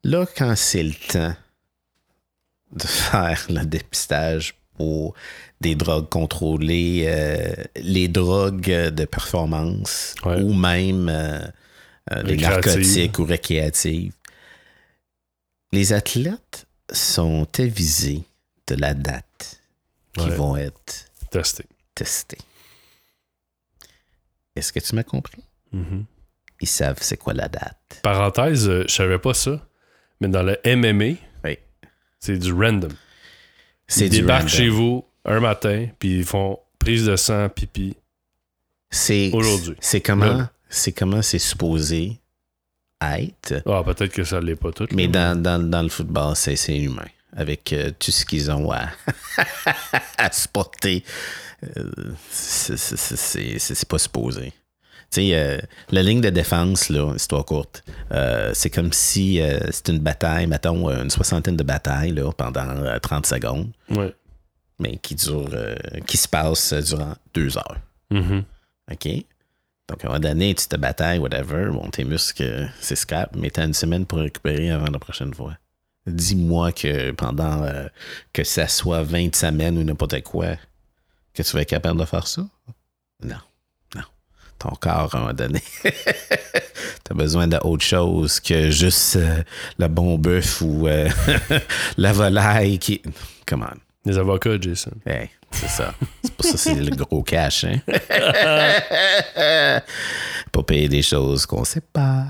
Là, quand c'est le temps de faire le dépistage pour des drogues contrôlées, euh, les drogues de performance Ouais. ou même euh, euh, les narcotiques ou récréatives, les athlètes sont avisés de la date qui Ouais. vont être Testé. testés. Est-ce que tu m'as compris? Mhm. Ils savent c'est quoi la date. Parenthèse, euh, je savais pas ça, mais dans le MMA, Oui. c'est du random. C'est Ils du débarquent random. chez vous un matin, puis ils font prise de sang, pipi. C'est Aujourd'hui. C'est comment c'est comment c'est supposé être. Ah, peut-être que ça l'est pas tout. Mais dans, dans, dans le football, c'est humain. Avec euh, tout ce qu'ils ont à, <laughs> à supporter, euh, c'est pas supposé. Tu sais, euh, la ligne de défense, là, histoire courte, euh, c'est comme si euh, c'était une bataille, mettons, euh, une soixantaine de batailles là, pendant euh, 30 secondes, Ouais. mais qui dure, euh, qui se passe euh, durant deux heures. Mhm. OK? Donc, à un moment donné, tu te batailles, whatever. Bon, tes muscles, euh, c'est scrap, mais t'as une semaine pour récupérer avant la prochaine fois. Dis-moi que pendant euh, que ça soit 20 semaines ou n'importe quoi, que tu vas être capable de faire ça? Non. Ton corps, à un moment donné, <laughs> t'as besoin d'autre chose que juste euh, le bon bœuf ou euh, <laughs> la volaille qui. Come on. Les avocats, Jason. Hey, c'est ça. C'est pour ça que c'est le gros cash, hein? <laughs> Pas payer des choses qu'on sait pas.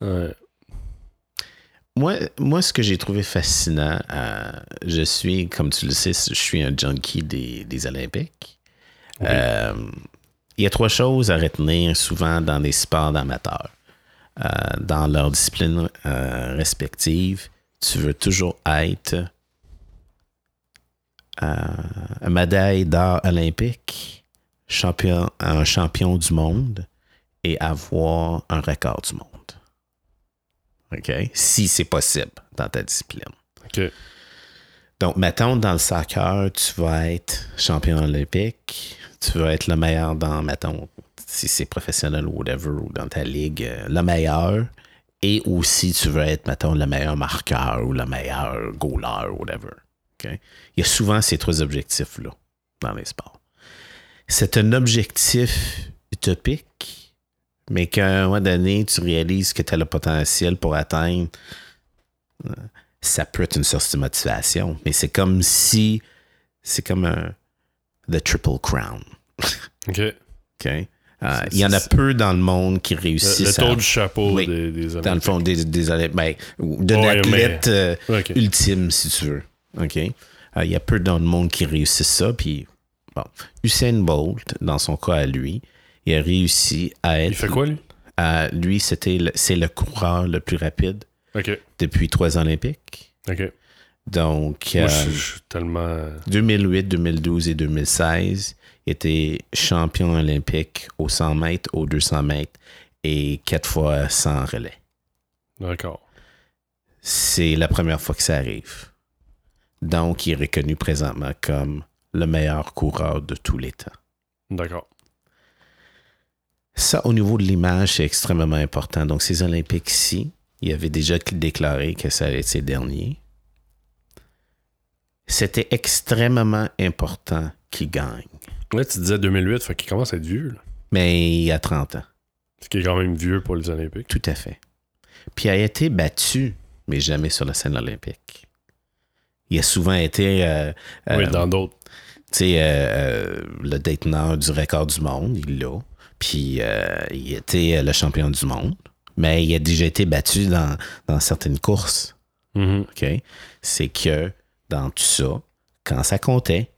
Ouais. Moi, moi, ce que j'ai trouvé fascinant, euh, je suis, comme tu le sais, je suis un junkie des, des Olympiques. Euh, Il y a trois choses à retenir souvent dans les sports d'amateurs. Euh, dans leur discipline euh, respective, tu veux toujours être euh, un médaille d'or olympique, champion, un champion du monde et avoir un record du monde. OK? Si c'est possible dans ta discipline. OK. Donc, mettons, dans le soccer, tu vas être champion olympique, tu vas être le meilleur dans, mettons, si c'est professionnel ou whatever, ou dans ta ligue, euh, le meilleur. Et aussi, tu veux être, mettons, le meilleur marqueur ou le meilleur goaler, whatever. OK? Il y a souvent ces trois objectifs-là dans les sports. C'est un objectif utopique, mais qu'à un moment donné, tu réalises que tu as le potentiel pour atteindre ça peut être une source de motivation, mais c'est comme si c'est comme un the triple crown. OK. Le, OK? Euh, il y en a peu dans le monde qui le réussissent à- tour du chapeau Oui. des, des dans le fond des, des ben, athlète euh, OK. ultime, si tu veux. OK? Euh, Il y a peu dans le monde qui réussissent ça. Puis, bon, Usain Bolt, dans son cas à lui, il a réussi à être. Il fait quoi, lui? à- lui, c'était le- c'est le coureur le plus rapide OK. depuis trois Olympiques. OK. Donc, Moi, euh, je je suis tellement... 2008, 2012 et 2016, il était champion olympique au 100 mètres, au 200 mètres et quatre fois 100 relais. D'accord. C'est la première fois que ça arrive. Donc, il est reconnu présentement comme le meilleur coureur de tous les temps. D'accord. Ça, au niveau de l'image, c'est extrêmement important. Donc, ces Olympiques-ci, il avait déjà déclaré que ça allait être ses derniers. C'était extrêmement important qu'il gagne. Là, tu disais 2008, fait qu'il commence à être vieux, là. Mais il y a 30 ans. Ce qui est quand même vieux pour les Olympiques. Tout à fait. Puis il a été battu, mais jamais sur la scène olympique. Il a souvent été, euh, euh, oui, dans d'autres. tu sais, euh, le déteneur du record du monde, il l'a. Puis il était le champion du monde, mais il a déjà été battu dans, dans certaines courses. Mhm. OK? C'est que dans tout ça, quand ça comptait,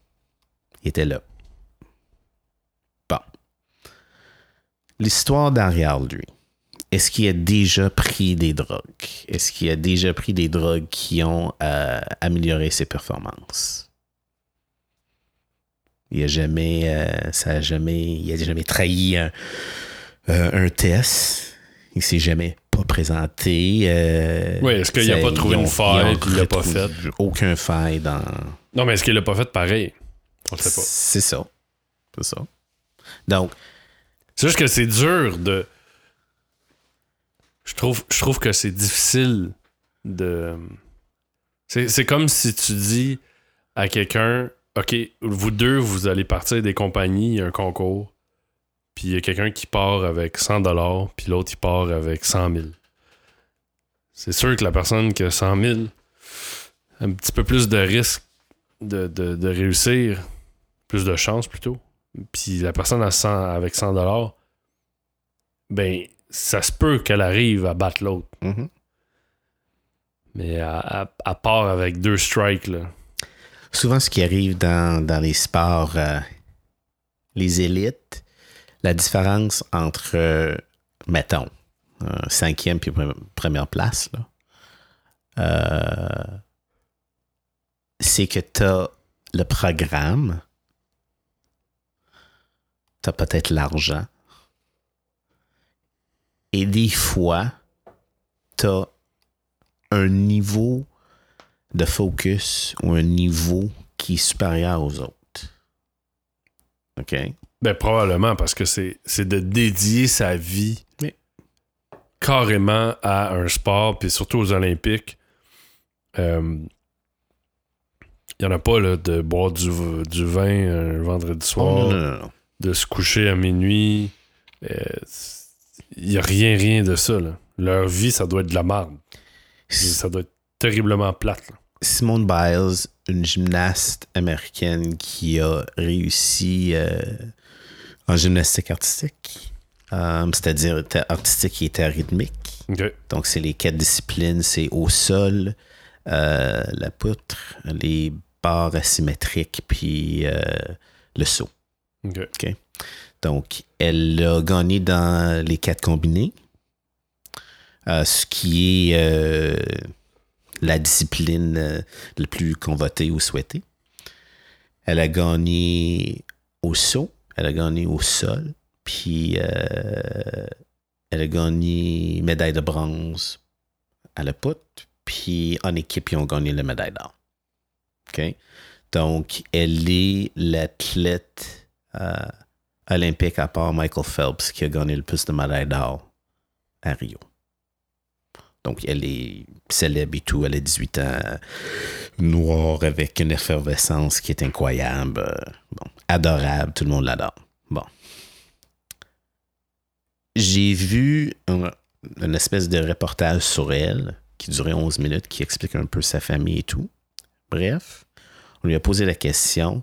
il était là. Bon. L'histoire derrière lui. Est-ce qu'il a déjà pris des drogues? Est-ce qu'il a déjà pris des drogues qui ont euh, amélioré ses performances? Il a jamais, euh, ça a jamais, il a jamais trahi un, euh, un test. Il s'est jamais pas présenté. euh, Oui, est-ce qu'il a ça- pas trouvé une faille, il l'a pas fait? Aucun faille dans. Non, mais est-ce qu'il l'a pas fait pareil? On le sait pas. C'est ça. C'est ça. Donc, C'est juste que c'est dur de. Je trouve, je trouve que c'est difficile de. C'est c'est comme si tu dis à quelqu'un OK, vous deux, vous allez partir des compagnies, il y a un concours, puis il y a quelqu'un qui part avec 100$, puis l'autre, il part avec 100 000. C'est sûr que la personne qui a 100 000 a un petit peu plus de risque de, de- de réussir, plus de chance plutôt. Puis la personne à 100 avec 100$, ben, ça se peut qu'elle arrive à battre l'autre. mhm. Mais à, à- à part avec deux strikes, là. souvent ce qui arrive dans, dans les sports, euh, les élites, la différence entre, euh, mettons, cinquième puis pre- première place, euh, c'est que tu as le programme, tu as peut-être l'argent, et des fois, tu as un niveau de focus ou un niveau qui est supérieur aux autres. OK? Ben, probablement, parce que c'est c'est de dédier sa vie carrément à un sport, puis surtout aux Olympiques. Euh, Il n'y en a pas là, de boire du, du vin un vendredi soir, Oh, non, non, non, non. de se coucher à minuit. Il n'y a rien, rien de ça. Là. Leur vie, ça doit être de la merde. Ça doit être terriblement plate. là. Simone Biles, une gymnaste américaine qui a réussi euh, en gymnastique artistique, euh, c'est-à-dire artistique et était rythmique. Donc, c'est les quatre disciplines, c'est au sol, euh, la poutre, les barres asymétriques, puis euh, le saut. Donc, elle a gagné dans les quatre combinés, euh, ce qui est la discipline la plus convotée ou souhaitée. Elle a gagné au saut, elle a gagné au sol, puis euh, elle a gagné médaille de bronze à la poutre, puis en équipe, ils ont gagné la médaille d'or. Donc, elle est l'athlète euh, olympique à part Michael Phelps qui a gagné le plus de médailles d'or à Rio. Donc, elle est célèbre et tout. Elle a 18 ans, noire, avec une effervescence qui est incroyable. euh, Bon, adorable, tout le monde l'adore. Bon. J'ai vu un, une espèce de reportage sur elle qui durait 11 minutes, qui explique un peu sa famille et tout. Bref, on lui a posé la question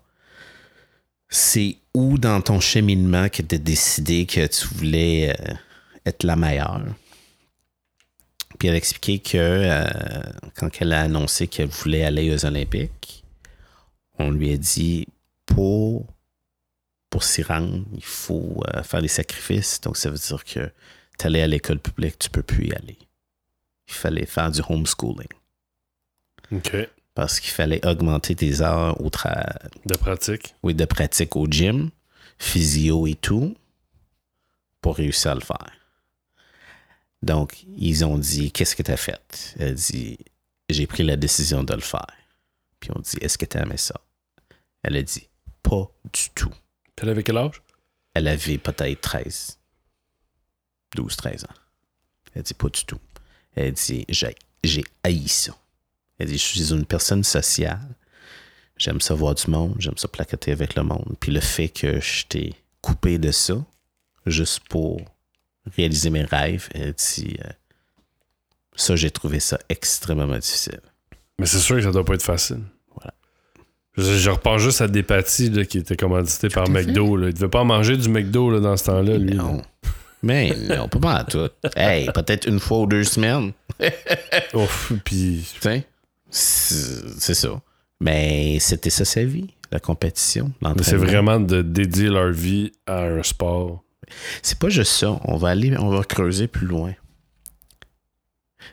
c'est où dans ton cheminement que tu as décidé que tu voulais euh, être la meilleure? Puis elle a expliqué que euh, quand elle a annoncé qu'elle voulait aller aux Olympiques, on lui a dit pour, pour s'y rendre, il faut euh, faire des sacrifices. Donc ça veut dire que tu allais à l'école publique, tu peux plus y aller. Il fallait faire du homeschooling OK. parce qu'il fallait augmenter tes heures au tra- De pratique. oui, de pratique au gym, physio et tout, pour réussir à le faire. Donc, ils ont dit, qu'est-ce que tu as fait? Elle a dit, j'ai pris la décision de le faire. Puis on dit, est-ce que tu aimais ça? Elle a dit, pas du tout. Elle avait quel âge? Elle avait peut-être 13, 12, 13 ans. Elle dit, pas du tout. Elle dit, j'ai, j'ai haï ça. Elle dit, je suis une personne sociale. J'aime ça voir du monde, j'aime ça placoter avec le monde. Puis le fait que je t'ai coupé de ça, juste pour réaliser mes rêves. Et puis, euh, ça, j'ai trouvé ça extrêmement difficile. Mais c'est sûr que ça doit pas être facile. Je, je repense juste à Despatie là, qui était commandité par. McDo. Là. Il devait pas manger du McDo là, dans ce temps-là, lui. Non. Mais non, pas mal tout. Hey, peut-être une fois ou deux semaines. <laughs> Ouf, puis c'est ça. Mais c'était ça sa vie, la compétition. c'est vraiment de dédier leur vie à un sport. C'est pas juste ça. On va aller, on va creuser plus loin.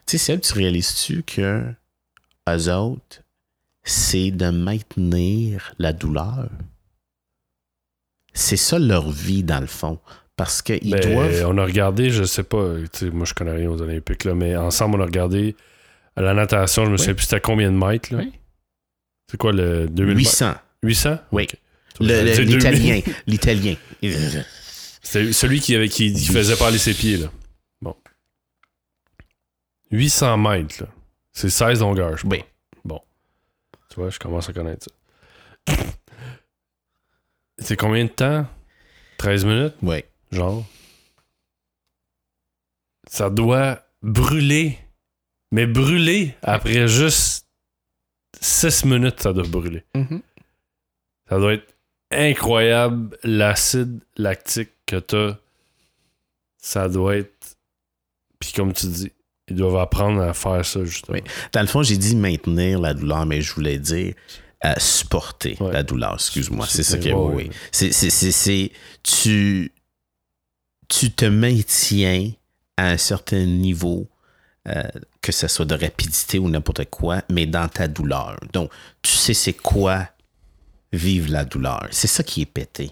Tu sais, Seb, tu réalises-tu que eux autres, c'est de maintenir la douleur? C'est ça leur vie, dans le fond. Parce qu'ils Ben, doivent. On a regardé, je sais pas, tu sais, moi je connais rien aux Olympiques, là, mais ensemble on a regardé à la natation, je me Oui. souviens plus c'était combien de mètres. Là. Oui. C'est quoi le 2000 mètres? 800. 800? Oui. Ok. Le- J'allais le- dire 2000. L'italien. L'italien. C'est celui qui, avait, qui, qui faisait parler ses pieds. Là. Bon. 800 mètres, là. C'est 16 longueurs, je Oui. Tu vois, je commence à connaître ça. <laughs> C'est combien de temps? 13 minutes, Oui. genre? Ça doit brûler. Mais brûler après juste 6 minutes, ça doit brûler. Mhm. Ça doit être incroyable l'acide lactique que t'as. Ça doit être. Puis comme tu dis, ils doivent apprendre à faire ça justement. Oui. Dans le fond, j'ai dit maintenir la douleur, mais je voulais dire euh, supporter Ouais. la douleur. Excuse-moi. C'est ça que. ouais, oui. c'est- tu, tu te maintiens à un certain niveau, euh, que ce soit de rapidité ou n'importe quoi, mais dans ta douleur. Donc, tu sais c'est quoi vivre la douleur. C'est ça qui est pété.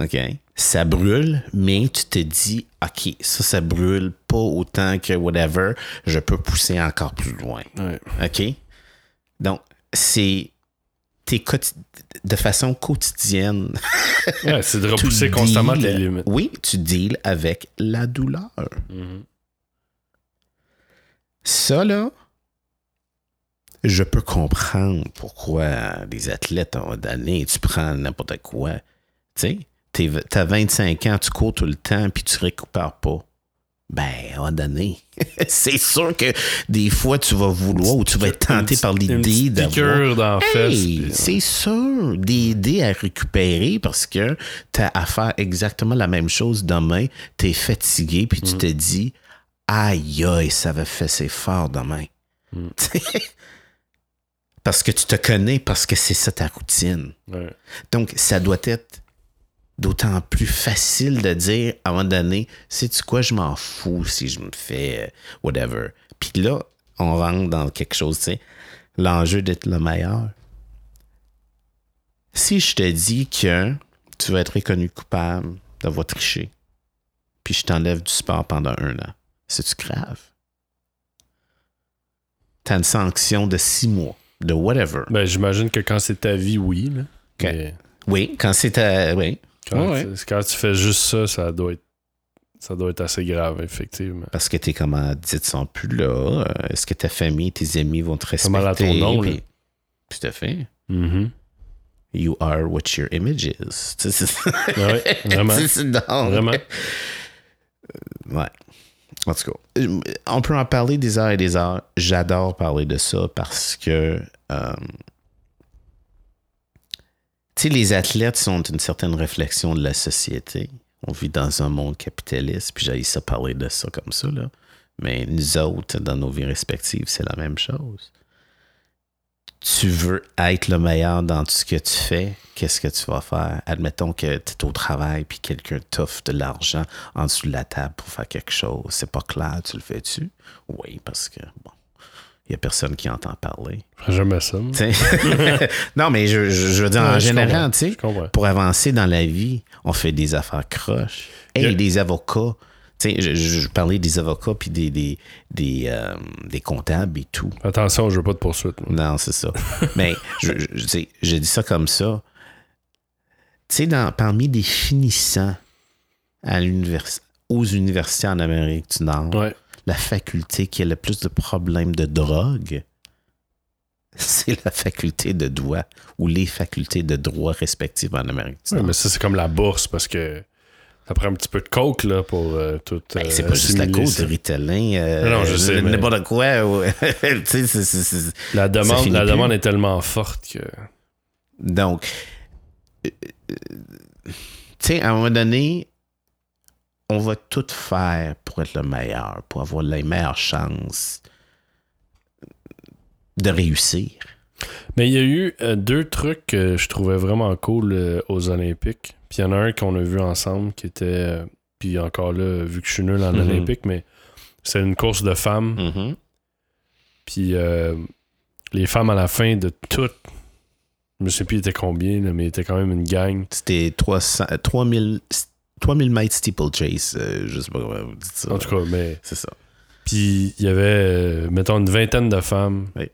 OK? Ça brûle, mais tu te dis, OK, ça, ça brûle pas autant que whatever, je peux pousser encore plus loin. Ouais. OK? Donc, c'est de façon quotidienne. Ouais, c'est de <laughs> tu repousser constamment deals- tes limites. Oui, tu deals avec la douleur. Mhm. Ça, là, je peux comprendre pourquoi les athlètes ont donné, tu prends n'importe quoi. Tu sais, t'as 25 ans, tu cours tout le temps, puis tu récupères pas. Ben, à un donné, <laughs> c'est sûr que des fois, tu vas vouloir ou tu vas être tenté par l'idée d'avoir... Hey, puis- c'est sûr, d'aider à récupérer parce que tu as à faire exactement la même chose demain, tu es fatigué, puis Mm. tu te dis aïe aïe, ça va fesser fort demain. Mm. <laughs> parce que tu te connais, parce que c'est ça ta routine. Ouais. Donc, ça doit être d'autant plus facile de dire à un moment donné, sais-tu quoi, je m'en fous si je me fais euh, whatever. Puis là, on rentre dans quelque chose, tu sais, l'enjeu d'être le meilleur. Si je te dis que tu vas être reconnu coupable d'avoir triché, puis je t'enlève du sport pendant un an, c'est-tu grave? T'as une sanction de six mois, de whatever. Ben, j'imagine que quand c'est ta vie, oui. Là. Mais Oui, quand c'est à... Oui, quand, Ouais, tu- quand tu fais juste ça, ça doit être, ça doit être assez grave, effectivement. Parce que tes commandites sont plus là. Euh, Est-ce que ta famille, tes amis vont te respecter? mal à ton nom, Puis- là. Tout à fait. Mhm. You are what your image is. <laughs> Ouais, vraiment. <laughs> Donc- Vraiment. Ouais. En tout cas, euh, on peut en parler des heures et des heures. J'adore parler de ça parce que, euh, sais, les athlètes sont une certaine réflexion de la société. On vit dans un monde capitaliste, puis j'ai ça parler de ça comme ça, là. Mais nous autres, dans nos vies respectives, c'est la même chose. Tu veux être le meilleur dans tout ce que tu fais, qu'est-ce que tu vas faire? Admettons que tu es au travail puis quelqu'un t'offre de l'argent en dessous de la table pour faire quelque chose. C'est pas clair, tu le fais-tu? Oui, parce que, bon, il y a personne qui entend parler. Jamais ça. <laughs> non, mais je, je- je veux dire, en Ouais, général, tu sais, pour avancer dans la vie, on fait des affaires croches. Hey, Yeah. des avocats. Tu sais, je, parlais des avocats puis des, des, des, euh, des comptables et tout. Attention, je veux pas de poursuite. moi. Non, c'est ça. <laughs> Mais je, je, je sais, je dis ça comme ça. Tu sais, dans- parmi des finissants à l'univers- aux universités en Amérique du Nord, Ouais. La faculté qui a le plus de problèmes de drogue, c'est la faculté de droit ou les facultés de droit respectives en Amérique du mais ça, c'est comme la bourse parce que Ça prend un petit peu de coke là, pour euh, tout. Ben, euh, c'est pas juste la cause de Ritalin. euh, Non, non, je sais, mais- N'importe quoi. <laughs> c'est- c'est- La demande, la plus. demande est tellement forte que. Donc, tu sais, à un moment donné, on va tout faire pour être le meilleur, pour avoir les meilleures chances de réussir. Mais il y a eu euh, deux trucs que je trouvais vraiment cool euh, aux Olympiques. Puis il y en a un qu'on a vu ensemble qui était. euh, puis encore là, vu que je suis nul en Mhm. Olympique, mais c'est une course de femmes. Mhm. Puis les femmes à la fin de toutes. Je me sais plus il était combien, là, mais il était quand même une gang. C'était 300, euh, 3000, 3000 mètres steeplechase. euh, je sais pas comment vous dites ça. En tout cas, mais. C'est ça. Puis il y avait, euh, mettons, une vingtaine de femmes. Oui.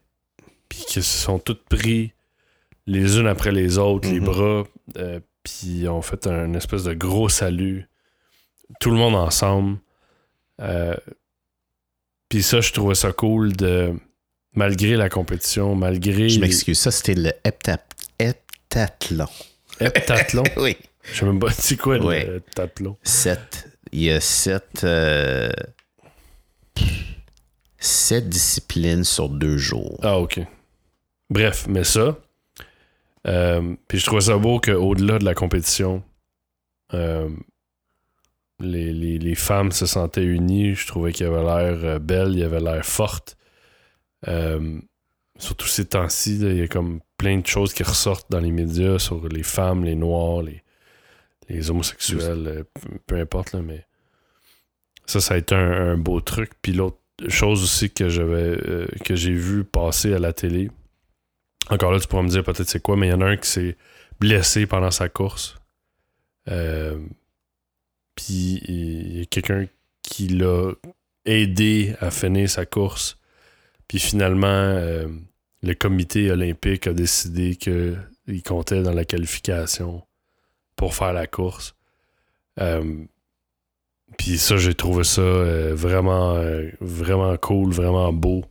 Puis qui se sont toutes pris les unes après les autres, les Mhm. bras. euh, puis ont fait un espèce de gros salut. Tout le monde ensemble. Euh, puis ça, je trouvais ça cool de. Malgré la compétition, malgré. Je m'excuse. Ça, c'était le hepta- heptathlon. Heptathlon? <laughs> oui. Je sais même pas c'est quoi Ouais. le heptathlon. Sept. Il y a sept. euh, sept disciplines sur deux jours. Ah, ok. Bref, mais ça. euh, puis je trouvais ça beau qu'au-delà de la compétition, euh, les, les- les femmes se sentaient unies. Je trouvais qu'elles avaient l'air euh, belles, il y avait l'air fortes. Euh, surtout ces temps-ci, il y a comme plein de choses qui ressortent dans les médias sur les femmes, les noirs, les, les homosexuels, euh, peu, importe, là, mais ça, ça a été un, beau truc. Puis l'autre chose aussi que j'avais euh, que j'ai vu passer à la télé, encore là, tu pourras me dire peut-être c'est quoi, mais il y en a un qui s'est blessé pendant sa course. Euh, puis il y a quelqu'un qui l'a aidé à finir sa course. Puis finalement, le comité olympique a décidé qu'il comptait dans la qualification pour faire la course. Euh, puis ça, j'ai trouvé ça euh, vraiment, euh, vraiment cool, vraiment beau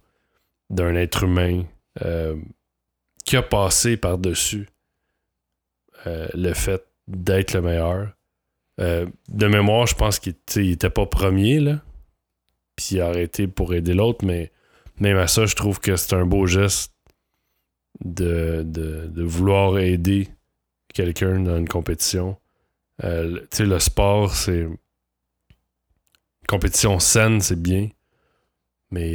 d'un être humain qui a passé par-dessus le fait d'être le meilleur. De mémoire, je pense qu'il tu sais, il était pas premier, là. Puis il a arrêté pour aider l'autre, mais même à ça, je trouve que c'est un beau geste de vouloir aider quelqu'un dans une compétition. Euh, tu sais, le sport, c'est. Compétition saine, c'est bien. Mais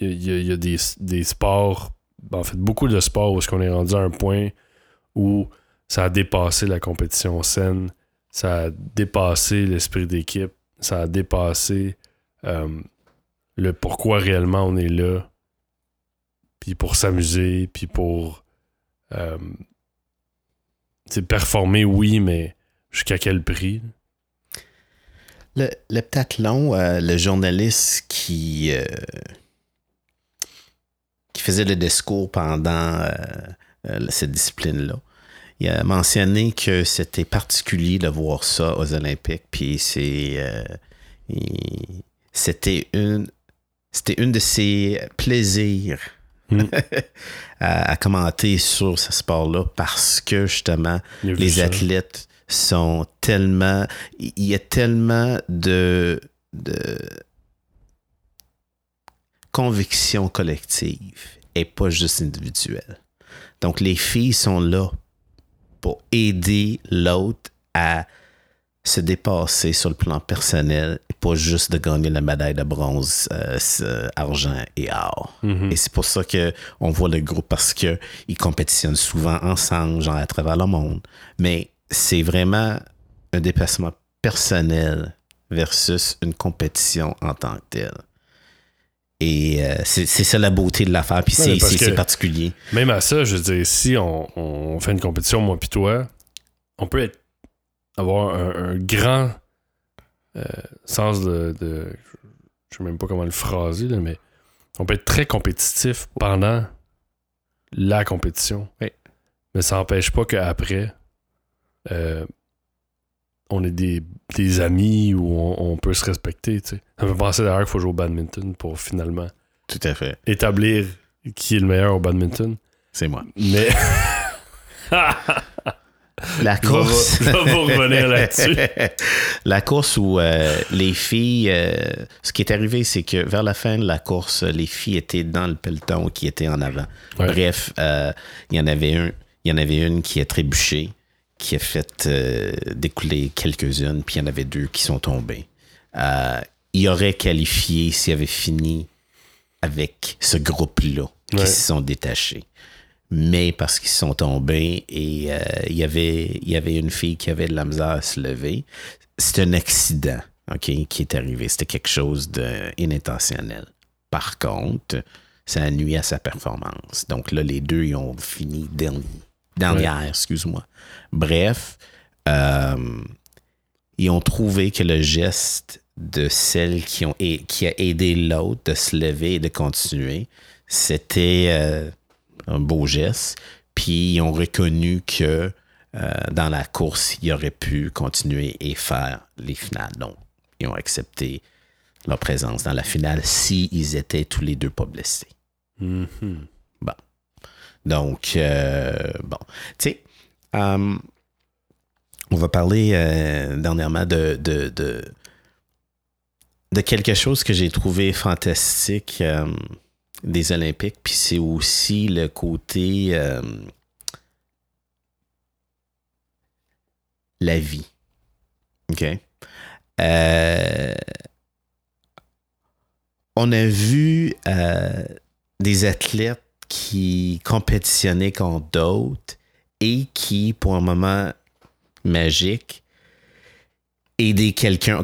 il y, a- des, des sports, ben, en fait, beaucoup de sports où est-ce qu'on est rendu à un point où ça a dépassé la compétition saine, ça a dépassé l'esprit d'équipe, ça a dépassé euh, le pourquoi réellement on est là, puis pour s'amuser, puis pour euh, performer, oui, mais jusqu'à quel prix? Le, l'heptathlon, euh, le journaliste qui, euh, qui faisait le discours pendant euh, cette discipline-là, il a mentionné que c'était particulier de voir ça aux Olympiques, puis c'est, c'était une, c'était une de ses plaisirs Mm. <laughs> à, à commenter sur ce sport-là parce que justement, les ça. athlètes sont tellement. Il y a tellement de. de conviction collective et pas juste individuelle. Donc, les filles sont là pour aider l'autre à se dépasser sur le plan personnel et pas juste de gagner la médaille de bronze, euh, ce- argent et or. Mhm. Et c'est pour ça que on voit le groupe parce que ils compétitionnent souvent ensemble, genre à travers le monde. Mais c'est vraiment un déplacement personnel versus une compétition en tant que telle. Et euh, c'est ça la beauté de l'affaire, puis Ouais, c'est particulier. Même à ça, je veux dire, si on, on fait une compétition, moi puis toi, on peut être, avoir un, un grand euh, sens de, de- Je sais même pas comment le phraser, là, mais on peut être très compétitif pendant la compétition. Oui. Mais ça n'empêche pas qu'après, euh, on est des, des amis ou on, on peut se respecter. tu sais. Ça me fait penser d'ailleurs qu'il faut jouer au badminton pour finalement Tout à fait. établir qui est le meilleur au badminton. C'est moi. Mais. <laughs> La Je vais- course. <laughs> je vais vous revenir là-dessus. <laughs> la course où euh, les filles. euh, ce qui est arrivé, c'est que vers la fin de la course, les filles étaient dans le peloton qui était en avant. Ouais. Bref, euh, il y en avait un. Il y en avait une qui a trébuché, qui a fait découler quelques-unes, puis il y en avait deux qui sont tombées. Il aurait qualifié s'il avait fini avec ce groupe-là qui Ouais. se sont détachés. Mais parce qu'ils sont tombés et euh, il y avait il y avait une fille qui avait de la misère à se lever. C'est un accident ok, qui est arrivé. C'était quelque chose d'inintentionnel. Par contre, ça a nuit à sa performance. Donc là, les deux, ils ont fini dernier. Dernière, excuse-moi. Bref, euh, ils ont trouvé que le geste de celle qui, ont, et- qui a aidé l'autre de se lever et de continuer, c'était euh, un beau geste. Puis ils ont reconnu que euh, dans la course, ils auraient pu continuer et faire les finales. Donc, ils ont accepté leur présence dans la finale s'ils étaient tous les deux pas blessés. Mhm. Donc, euh, bon, tu sais, euh, on va parler dernièrement de, de, de, de quelque chose que j'ai trouvé fantastique des Olympiques, puis c'est aussi le côté euh, la vie. OK? Euh, on a vu euh, des athlètes qui compétitionnaient contre d'autres et qui, pour un moment magique, aidaient quelqu'un.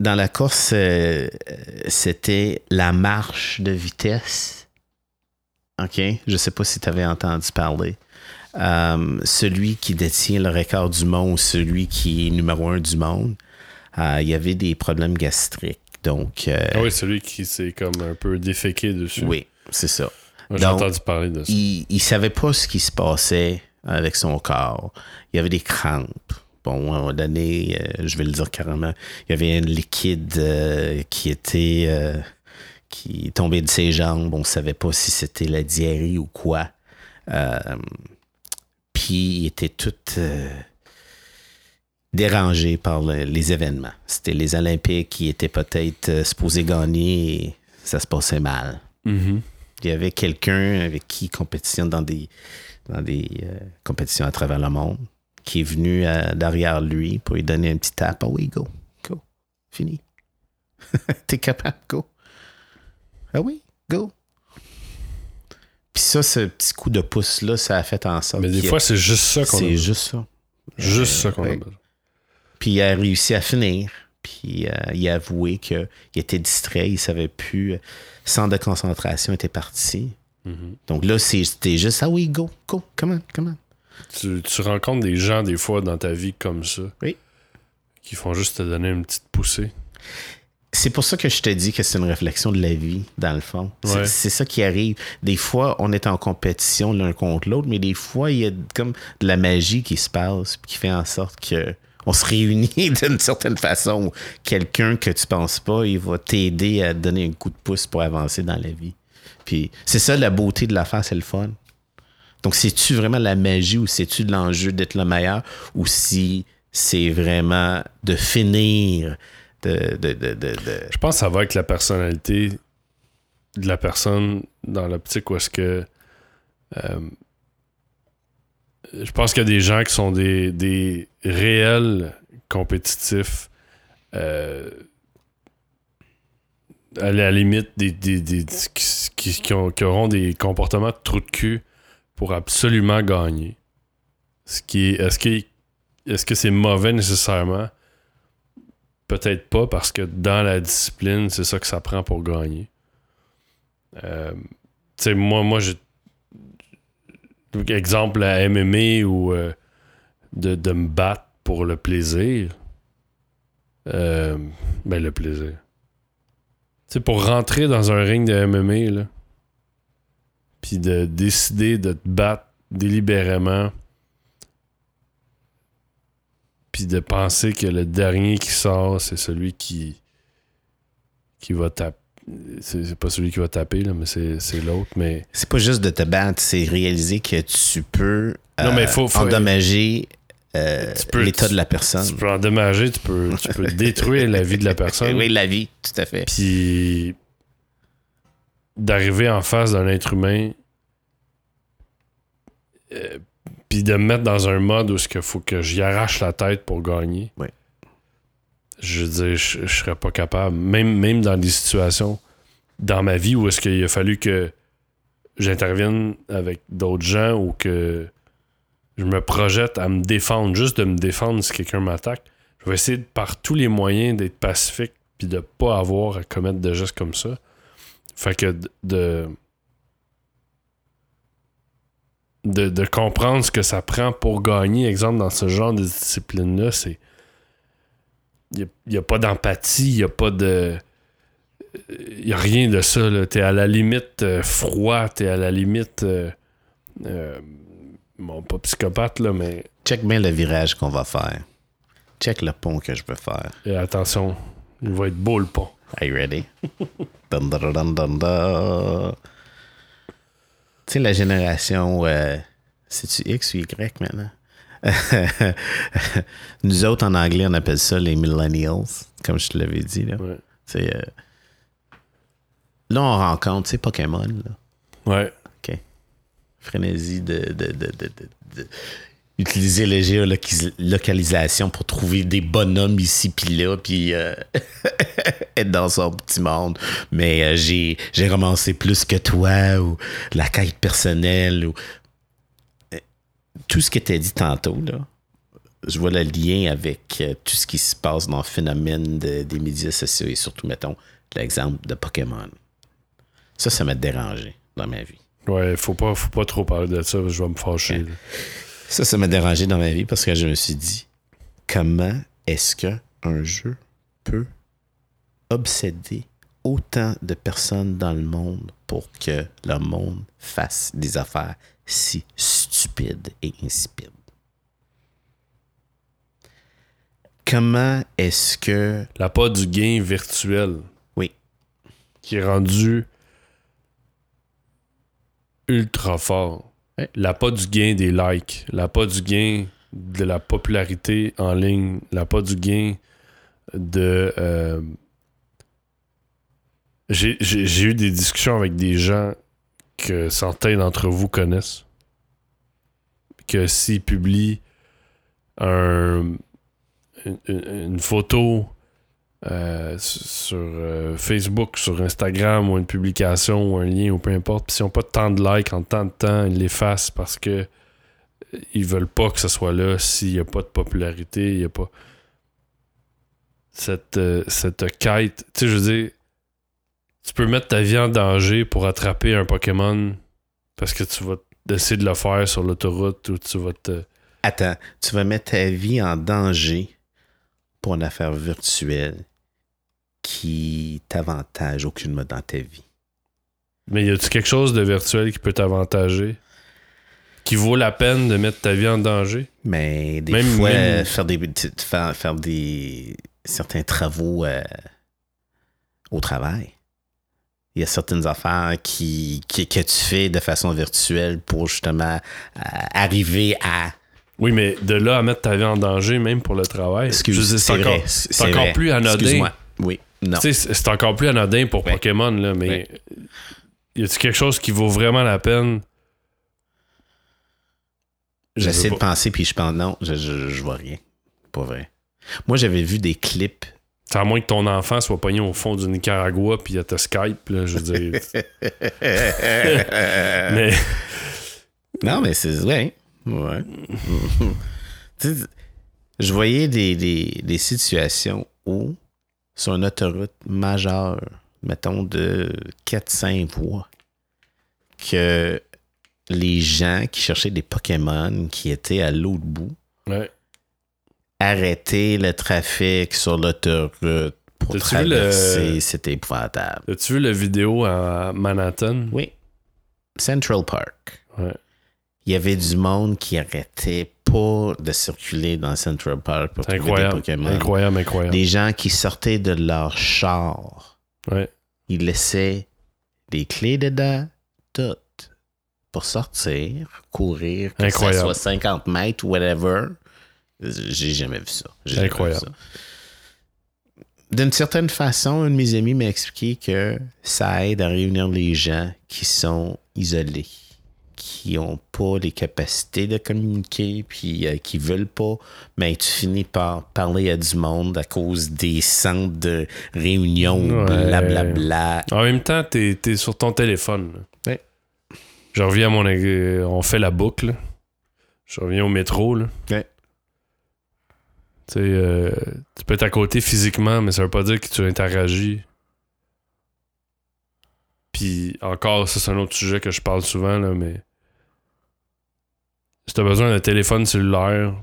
Dans la course, euh, euh, c'était la marche de vitesse. OK? Je sais pas si tu avais entendu parler. Euh, celui qui détient le record du monde, celui qui est numéro un du monde, euh, il y avait des problèmes gastriques. Donc, euh, Ah oui, celui qui s'est comme un peu déféqué dessus. oui, c'est ça. J'ai entendu parler de ça. il, il savait pas ce qui se passait avec son corps. Il y avait des crampes. Bon, à un moment donné, euh, je vais le dire carrément, il y avait un liquide euh, qui était euh, qui tombait de ses jambes. On savait pas si c'était la diarrhée ou quoi. Puis il était tout dérangé par le- les événements. C'était les Olympiques qui étaient peut-être supposés gagner et ça se passait mal Mhm. il y avait quelqu'un avec qui il compétitionne dans des, dans des compétitions à travers le monde qui est venu euh, derrière lui pour lui donner un petit tap. Ah oui, go, go, fini. <laughs> T'es capable, go. Ah oui, go. Puis ça, ce petit coup de pouce-là, ça a fait en sorte Mais des fois, c'est juste ça qu'on a c'est juste ça. Juste ça qu'on a ouais. besoin. Puis il a réussi à finir. Puis euh, il a avoué qu'il était distrait, il savait plus. euh, Centre de concentration était parti. Mhm. Donc là, c'était juste, ah oui, go, go, come on, come on. Tu, tu rencontres des gens, des fois, dans ta vie comme ça. Oui. Qui font juste te donner une petite poussée. C'est pour ça que je te dis que c'est une réflexion de la vie, dans le fond. C'est- Ouais. C'est ça qui arrive. Des fois, on est en compétition l'un contre l'autre, mais des fois, il y a comme de la magie qui se passe, qui fait en sorte que on se réunit <laughs> d'une certaine façon. Quelqu'un que tu penses pas, il va t'aider à te donner un coup de pouce pour avancer dans la vie. Puis c'est ça la beauté de l'affaire, c'est le fun. Donc, c'est-tu vraiment la magie ou c'est-tu de l'enjeu d'être le meilleur ou si c'est vraiment de finir de, Je pense que ça va avec la personnalité de la personne dans l'optique où est-ce que. euh, je pense qu'il y a des gens qui sont des, réels compétitifs. euh, à la limite, des, qui, qui auront des comportements de trou de cul pour absolument gagner. Ce qui est, est-ce, que, est-ce que c'est mauvais nécessairement? Peut-être pas, parce que dans la discipline, c'est ça que ça prend pour gagner. Euh, tu sais, moi, moi, j'ai. Exemple, la MMA ou euh, de, de me battre pour le plaisir. Euh, ben, le plaisir. Tu sais, pour rentrer dans un ring de MMA, là, puis de décider de te battre délibérément, puis de penser que le dernier qui sort, c'est celui qui qui va taper. C'est pas celui qui va taper, là, mais c'est l'autre. Mais C'est pas juste de te battre, c'est réaliser que tu peux Non, euh, mais faut- faut- endommager euh, l'état de la personne. Tu peux endommager, tu peux, tu peux <laughs> détruire la vie de la <laughs> personne. Oui, la vie, tout à fait. Puis d'arriver en face d'un être humain, euh, puis de me mettre dans un mode où il faut que j'y arrache la tête pour gagner. Oui. Je veux dire, je, serais pas capable. Même, même dans des situations dans ma vie où est-ce qu'il a fallu que j'intervienne avec d'autres gens ou que je me projette à me défendre, juste de me défendre si quelqu'un m'attaque. Je vais essayer de, par tous les moyens d'être pacifique puis de pas avoir à commettre de gestes comme ça. Fait que de- de, de, comprendre ce que ça prend pour gagner, exemple, dans ce genre de discipline-là, c'est. Il n'y a, pas d'empathie, il n'y a pas de. Il n'y a rien de ça. là. T'es à la limite euh, froid, t'es à la limite. euh, euh, bon, pas psychopathe, là, mais Check bien le virage qu'on va faire. Check le pont que je peux faire. euh, attention, il va être beau le pont. Are you ready? Dun, dun, dun, dun, dun. Tu sais, la génération. euh, C'est-tu X ou Y maintenant? <laughs> Nous autres, en anglais, on appelle ça les millennials, comme je te l'avais dit. Là. Ouais. Euh, là, on rencontre, tu sais, Pokémon. Là. Ouais. OK. Frénésie de, de, de- de- utiliser la géolocalisation pour trouver des bonhommes ici puis là, puis euh, <laughs> être dans son petit monde. Mais euh, j'ai, j'ai romancé plus que toi, ou la quête personnelle, ou Euh, tout ce que tu as dit tantôt, là. Je vois le lien avec euh, tout ce qui se passe dans le phénomène de- des médias sociaux et surtout, mettons, l'exemple de Pokémon. Ça, ça m'a dérangé dans ma vie. Ouais, faut pas, faut pas trop parler de ça, je vais me fâcher. Ça, ça m'a dérangé dans ma vie parce que je me suis dit, comment est-ce qu'un jeu peut obséder autant de personnes dans le monde pour que le monde fasse des affaires si stupides et insipides? Comment est-ce que... La pas du gain virtuel. Oui. Qui est rendu ultra fort. Ouais. La pas du gain des likes. La pas du gain de la popularité en ligne. La pas du gain de. euh, J'ai eu des discussions avec des gens que certains d'entre vous connaissent. Que s'ils publient un, une photo euh, sur euh, Facebook, sur Instagram ou une publication ou un lien ou peu importe, puis s'ils n'ont pas tant de likes en tant de temps, ils l'effacent parce que euh, ils veulent pas que ce soit là s'il n'y a pas de popularité, il n'y a pas cette, cette quête. Tu sais, je veux dire, tu peux mettre ta vie en danger pour attraper un Pokémon parce que tu vas essayer de le faire sur l'autoroute ou tu vas te. Attends, tu vas mettre ta vie en danger pour une affaire virtuelle qui t'avantage aucunement dans ta vie. Mais y a-tu quelque chose de virtuel qui peut t'avantager? Qui vaut la peine de mettre ta vie en danger? Mais des Même- fois, même- faire des faire, faire des certains travaux euh, au travail. Il y a certaines affaires qui, qui- que tu fais de façon virtuelle pour justement euh, arriver à. Oui, mais de là à mettre ta vie en danger, même pour le travail. Excuse, c'est encore, vrai. encore plus anodin. Excuse-moi. Oui, c'est c'est encore plus anodin pour Ouais. Pokémon, là, mais y a-tu quelque chose qui vaut vraiment la peine? Je J'essaie de penser, puis je pense non, je, je, je vois rien. Pas vrai. Moi, j'avais vu des clips. C'est à moins que ton enfant soit pogné au fond du Nicaragua puis il ta Skype, là, je veux dire. <laughs> mais Non, mais c'est vrai. Ouais. <laughs> Je voyais des, des, des situations où, sur une autoroute majeure, mettons de 4-5 voies, que les gens qui cherchaient des Pokémon qui étaient à l'autre bout ouais. arrêtaient le trafic sur l'autoroute pour le- traverser. C'était épouvantable. as-tu vu la vidéo à Manhattan? Oui. Central Park. Ouais. Il y avait du monde qui arrêtait pas de circuler dans Central Park pour trouver incroyable. des Pokémon. Incroyable, incroyable. Des gens qui sortaient de leur char, Ouais. ils laissaient des clés dedans, toutes, pour sortir, courir, que Incroyable. ça soit 50 mètres, whatever, J'ai jamais vu ça. J'ai jamais vu Incroyable. ça. D'une certaine façon, un de mes amis m'a expliqué que ça aide à réunir les gens qui sont isolés, qui n'ont pas les capacités de communiquer, puis euh, qui veulent pas, mais tu finis par parler à du monde à cause des centres de réunion, Ouais. blablabla. En même temps, t'es es sur ton téléphone. Ouais. Je reviens à mon. euh, On fait la boucle. Je reviens au métro. Là. Ouais. Tu sais, euh, tu peux être à côté physiquement, mais ça veut pas dire que tu interagis. Puis encore, ça c'est un autre sujet que je parle souvent, là, mais si t'as besoin d'un téléphone cellulaire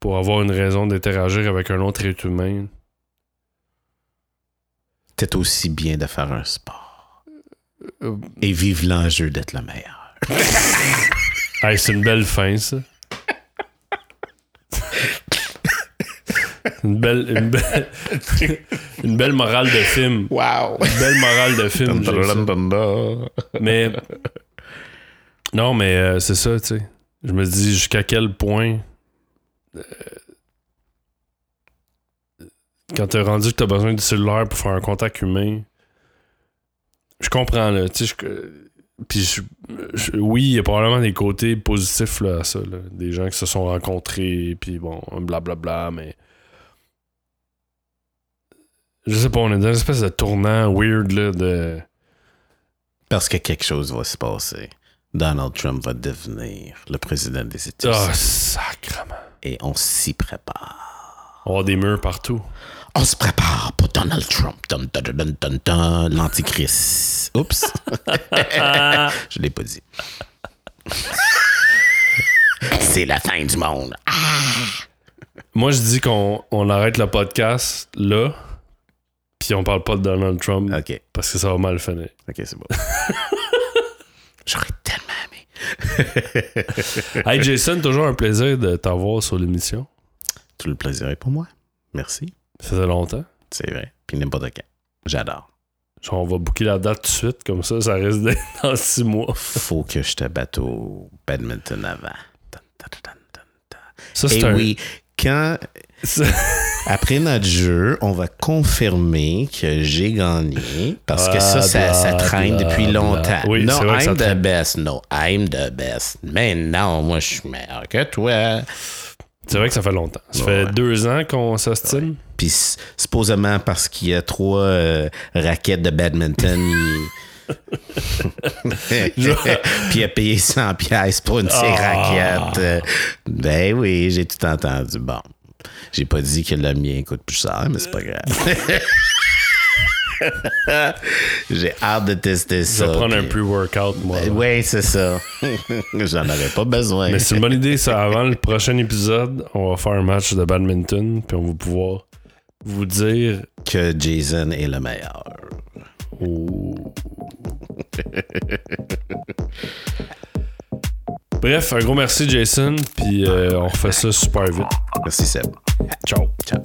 pour avoir une raison d'interagir avec un autre être humain, C'est aussi bien de faire un sport. euh, Et vive l'enjeu d'être le meilleur. <laughs> Hey, c'est une belle fin, ça. Une belle, une belle, une belle morale de film. Wow! Une belle morale de film. Mais non, mais euh, c'est ça, tu sais. Je me dis jusqu'à quel point euh, quand t'as rendu que t'as besoin du cellulaire pour faire un contact humain, je comprends là, tu sais. je- Puis je- je- oui, il y a probablement des côtés positifs là, à ça, là. des gens qui se sont rencontrés, puis bon, blablabla, mais je sais pas, on est dans une espèce de tournant weird là de Parce que quelque chose va se passer. Donald Trump va devenir le président des États-Unis. ah sacrement. Et on s'y prépare. On va avoir des murs partout. On se prépare pour Donald Trump. L'antichrist. Oups. <laughs> Je l'ai pas dit. C'est la fin du monde. Moi, je dis qu'on on arrête le podcast là, puis on parle pas de Donald Trump OK. parce que ça va mal finir. OK, c'est bon. <laughs> J'aurais tellement aimé. <laughs> Hey Jason, toujours un plaisir de t'avoir sur l'émission. Tout le plaisir est pour moi. Merci. Ça faisait longtemps. C'est vrai. Puis n'importe quand. J'adore. Genre, on va booker la date tout de suite, comme ça, ça d'être <laughs> dans six mois. Faut que je te batte au badminton avant. Dun, dun, dun, dun, dun. Ça, Et c'est un. oui, quand Après notre jeu, on va confirmer que j'ai gagné parce que ça, ça, traîne depuis longtemps. Oui, non, vrai I'm the best. No, I'm the best. Mais non, moi, je suis meilleur que toi. C'est vrai que ça fait longtemps. Ça Ouais. fait deux ans qu'on s'ostine. Puis s- supposément parce qu'il y a trois euh, raquettes de badminton. <laughs> puis il a payé 100 pièces pour une Ah. raquettes. Euh, Ben oui, j'ai tout entendu. Bon, j'ai pas dit que le mien coûte plus cher, mais c'est pas grave. <laughs> j'ai hâte de tester Je ça. vais prendre un pre-workout, moi. Ben oui, c'est ça. <laughs> J'en aurais pas besoin. Mais c'est une bonne idée, ça. Avant le prochain épisode, on va faire un match de badminton, puis on va pouvoir vous dire. que Jason est le meilleur. Oh. Bref, un gros merci, Jason, puis euh, on refait ça super vite. Merci Seb. Ciao. Ciao.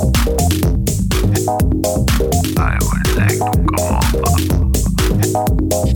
I would like to come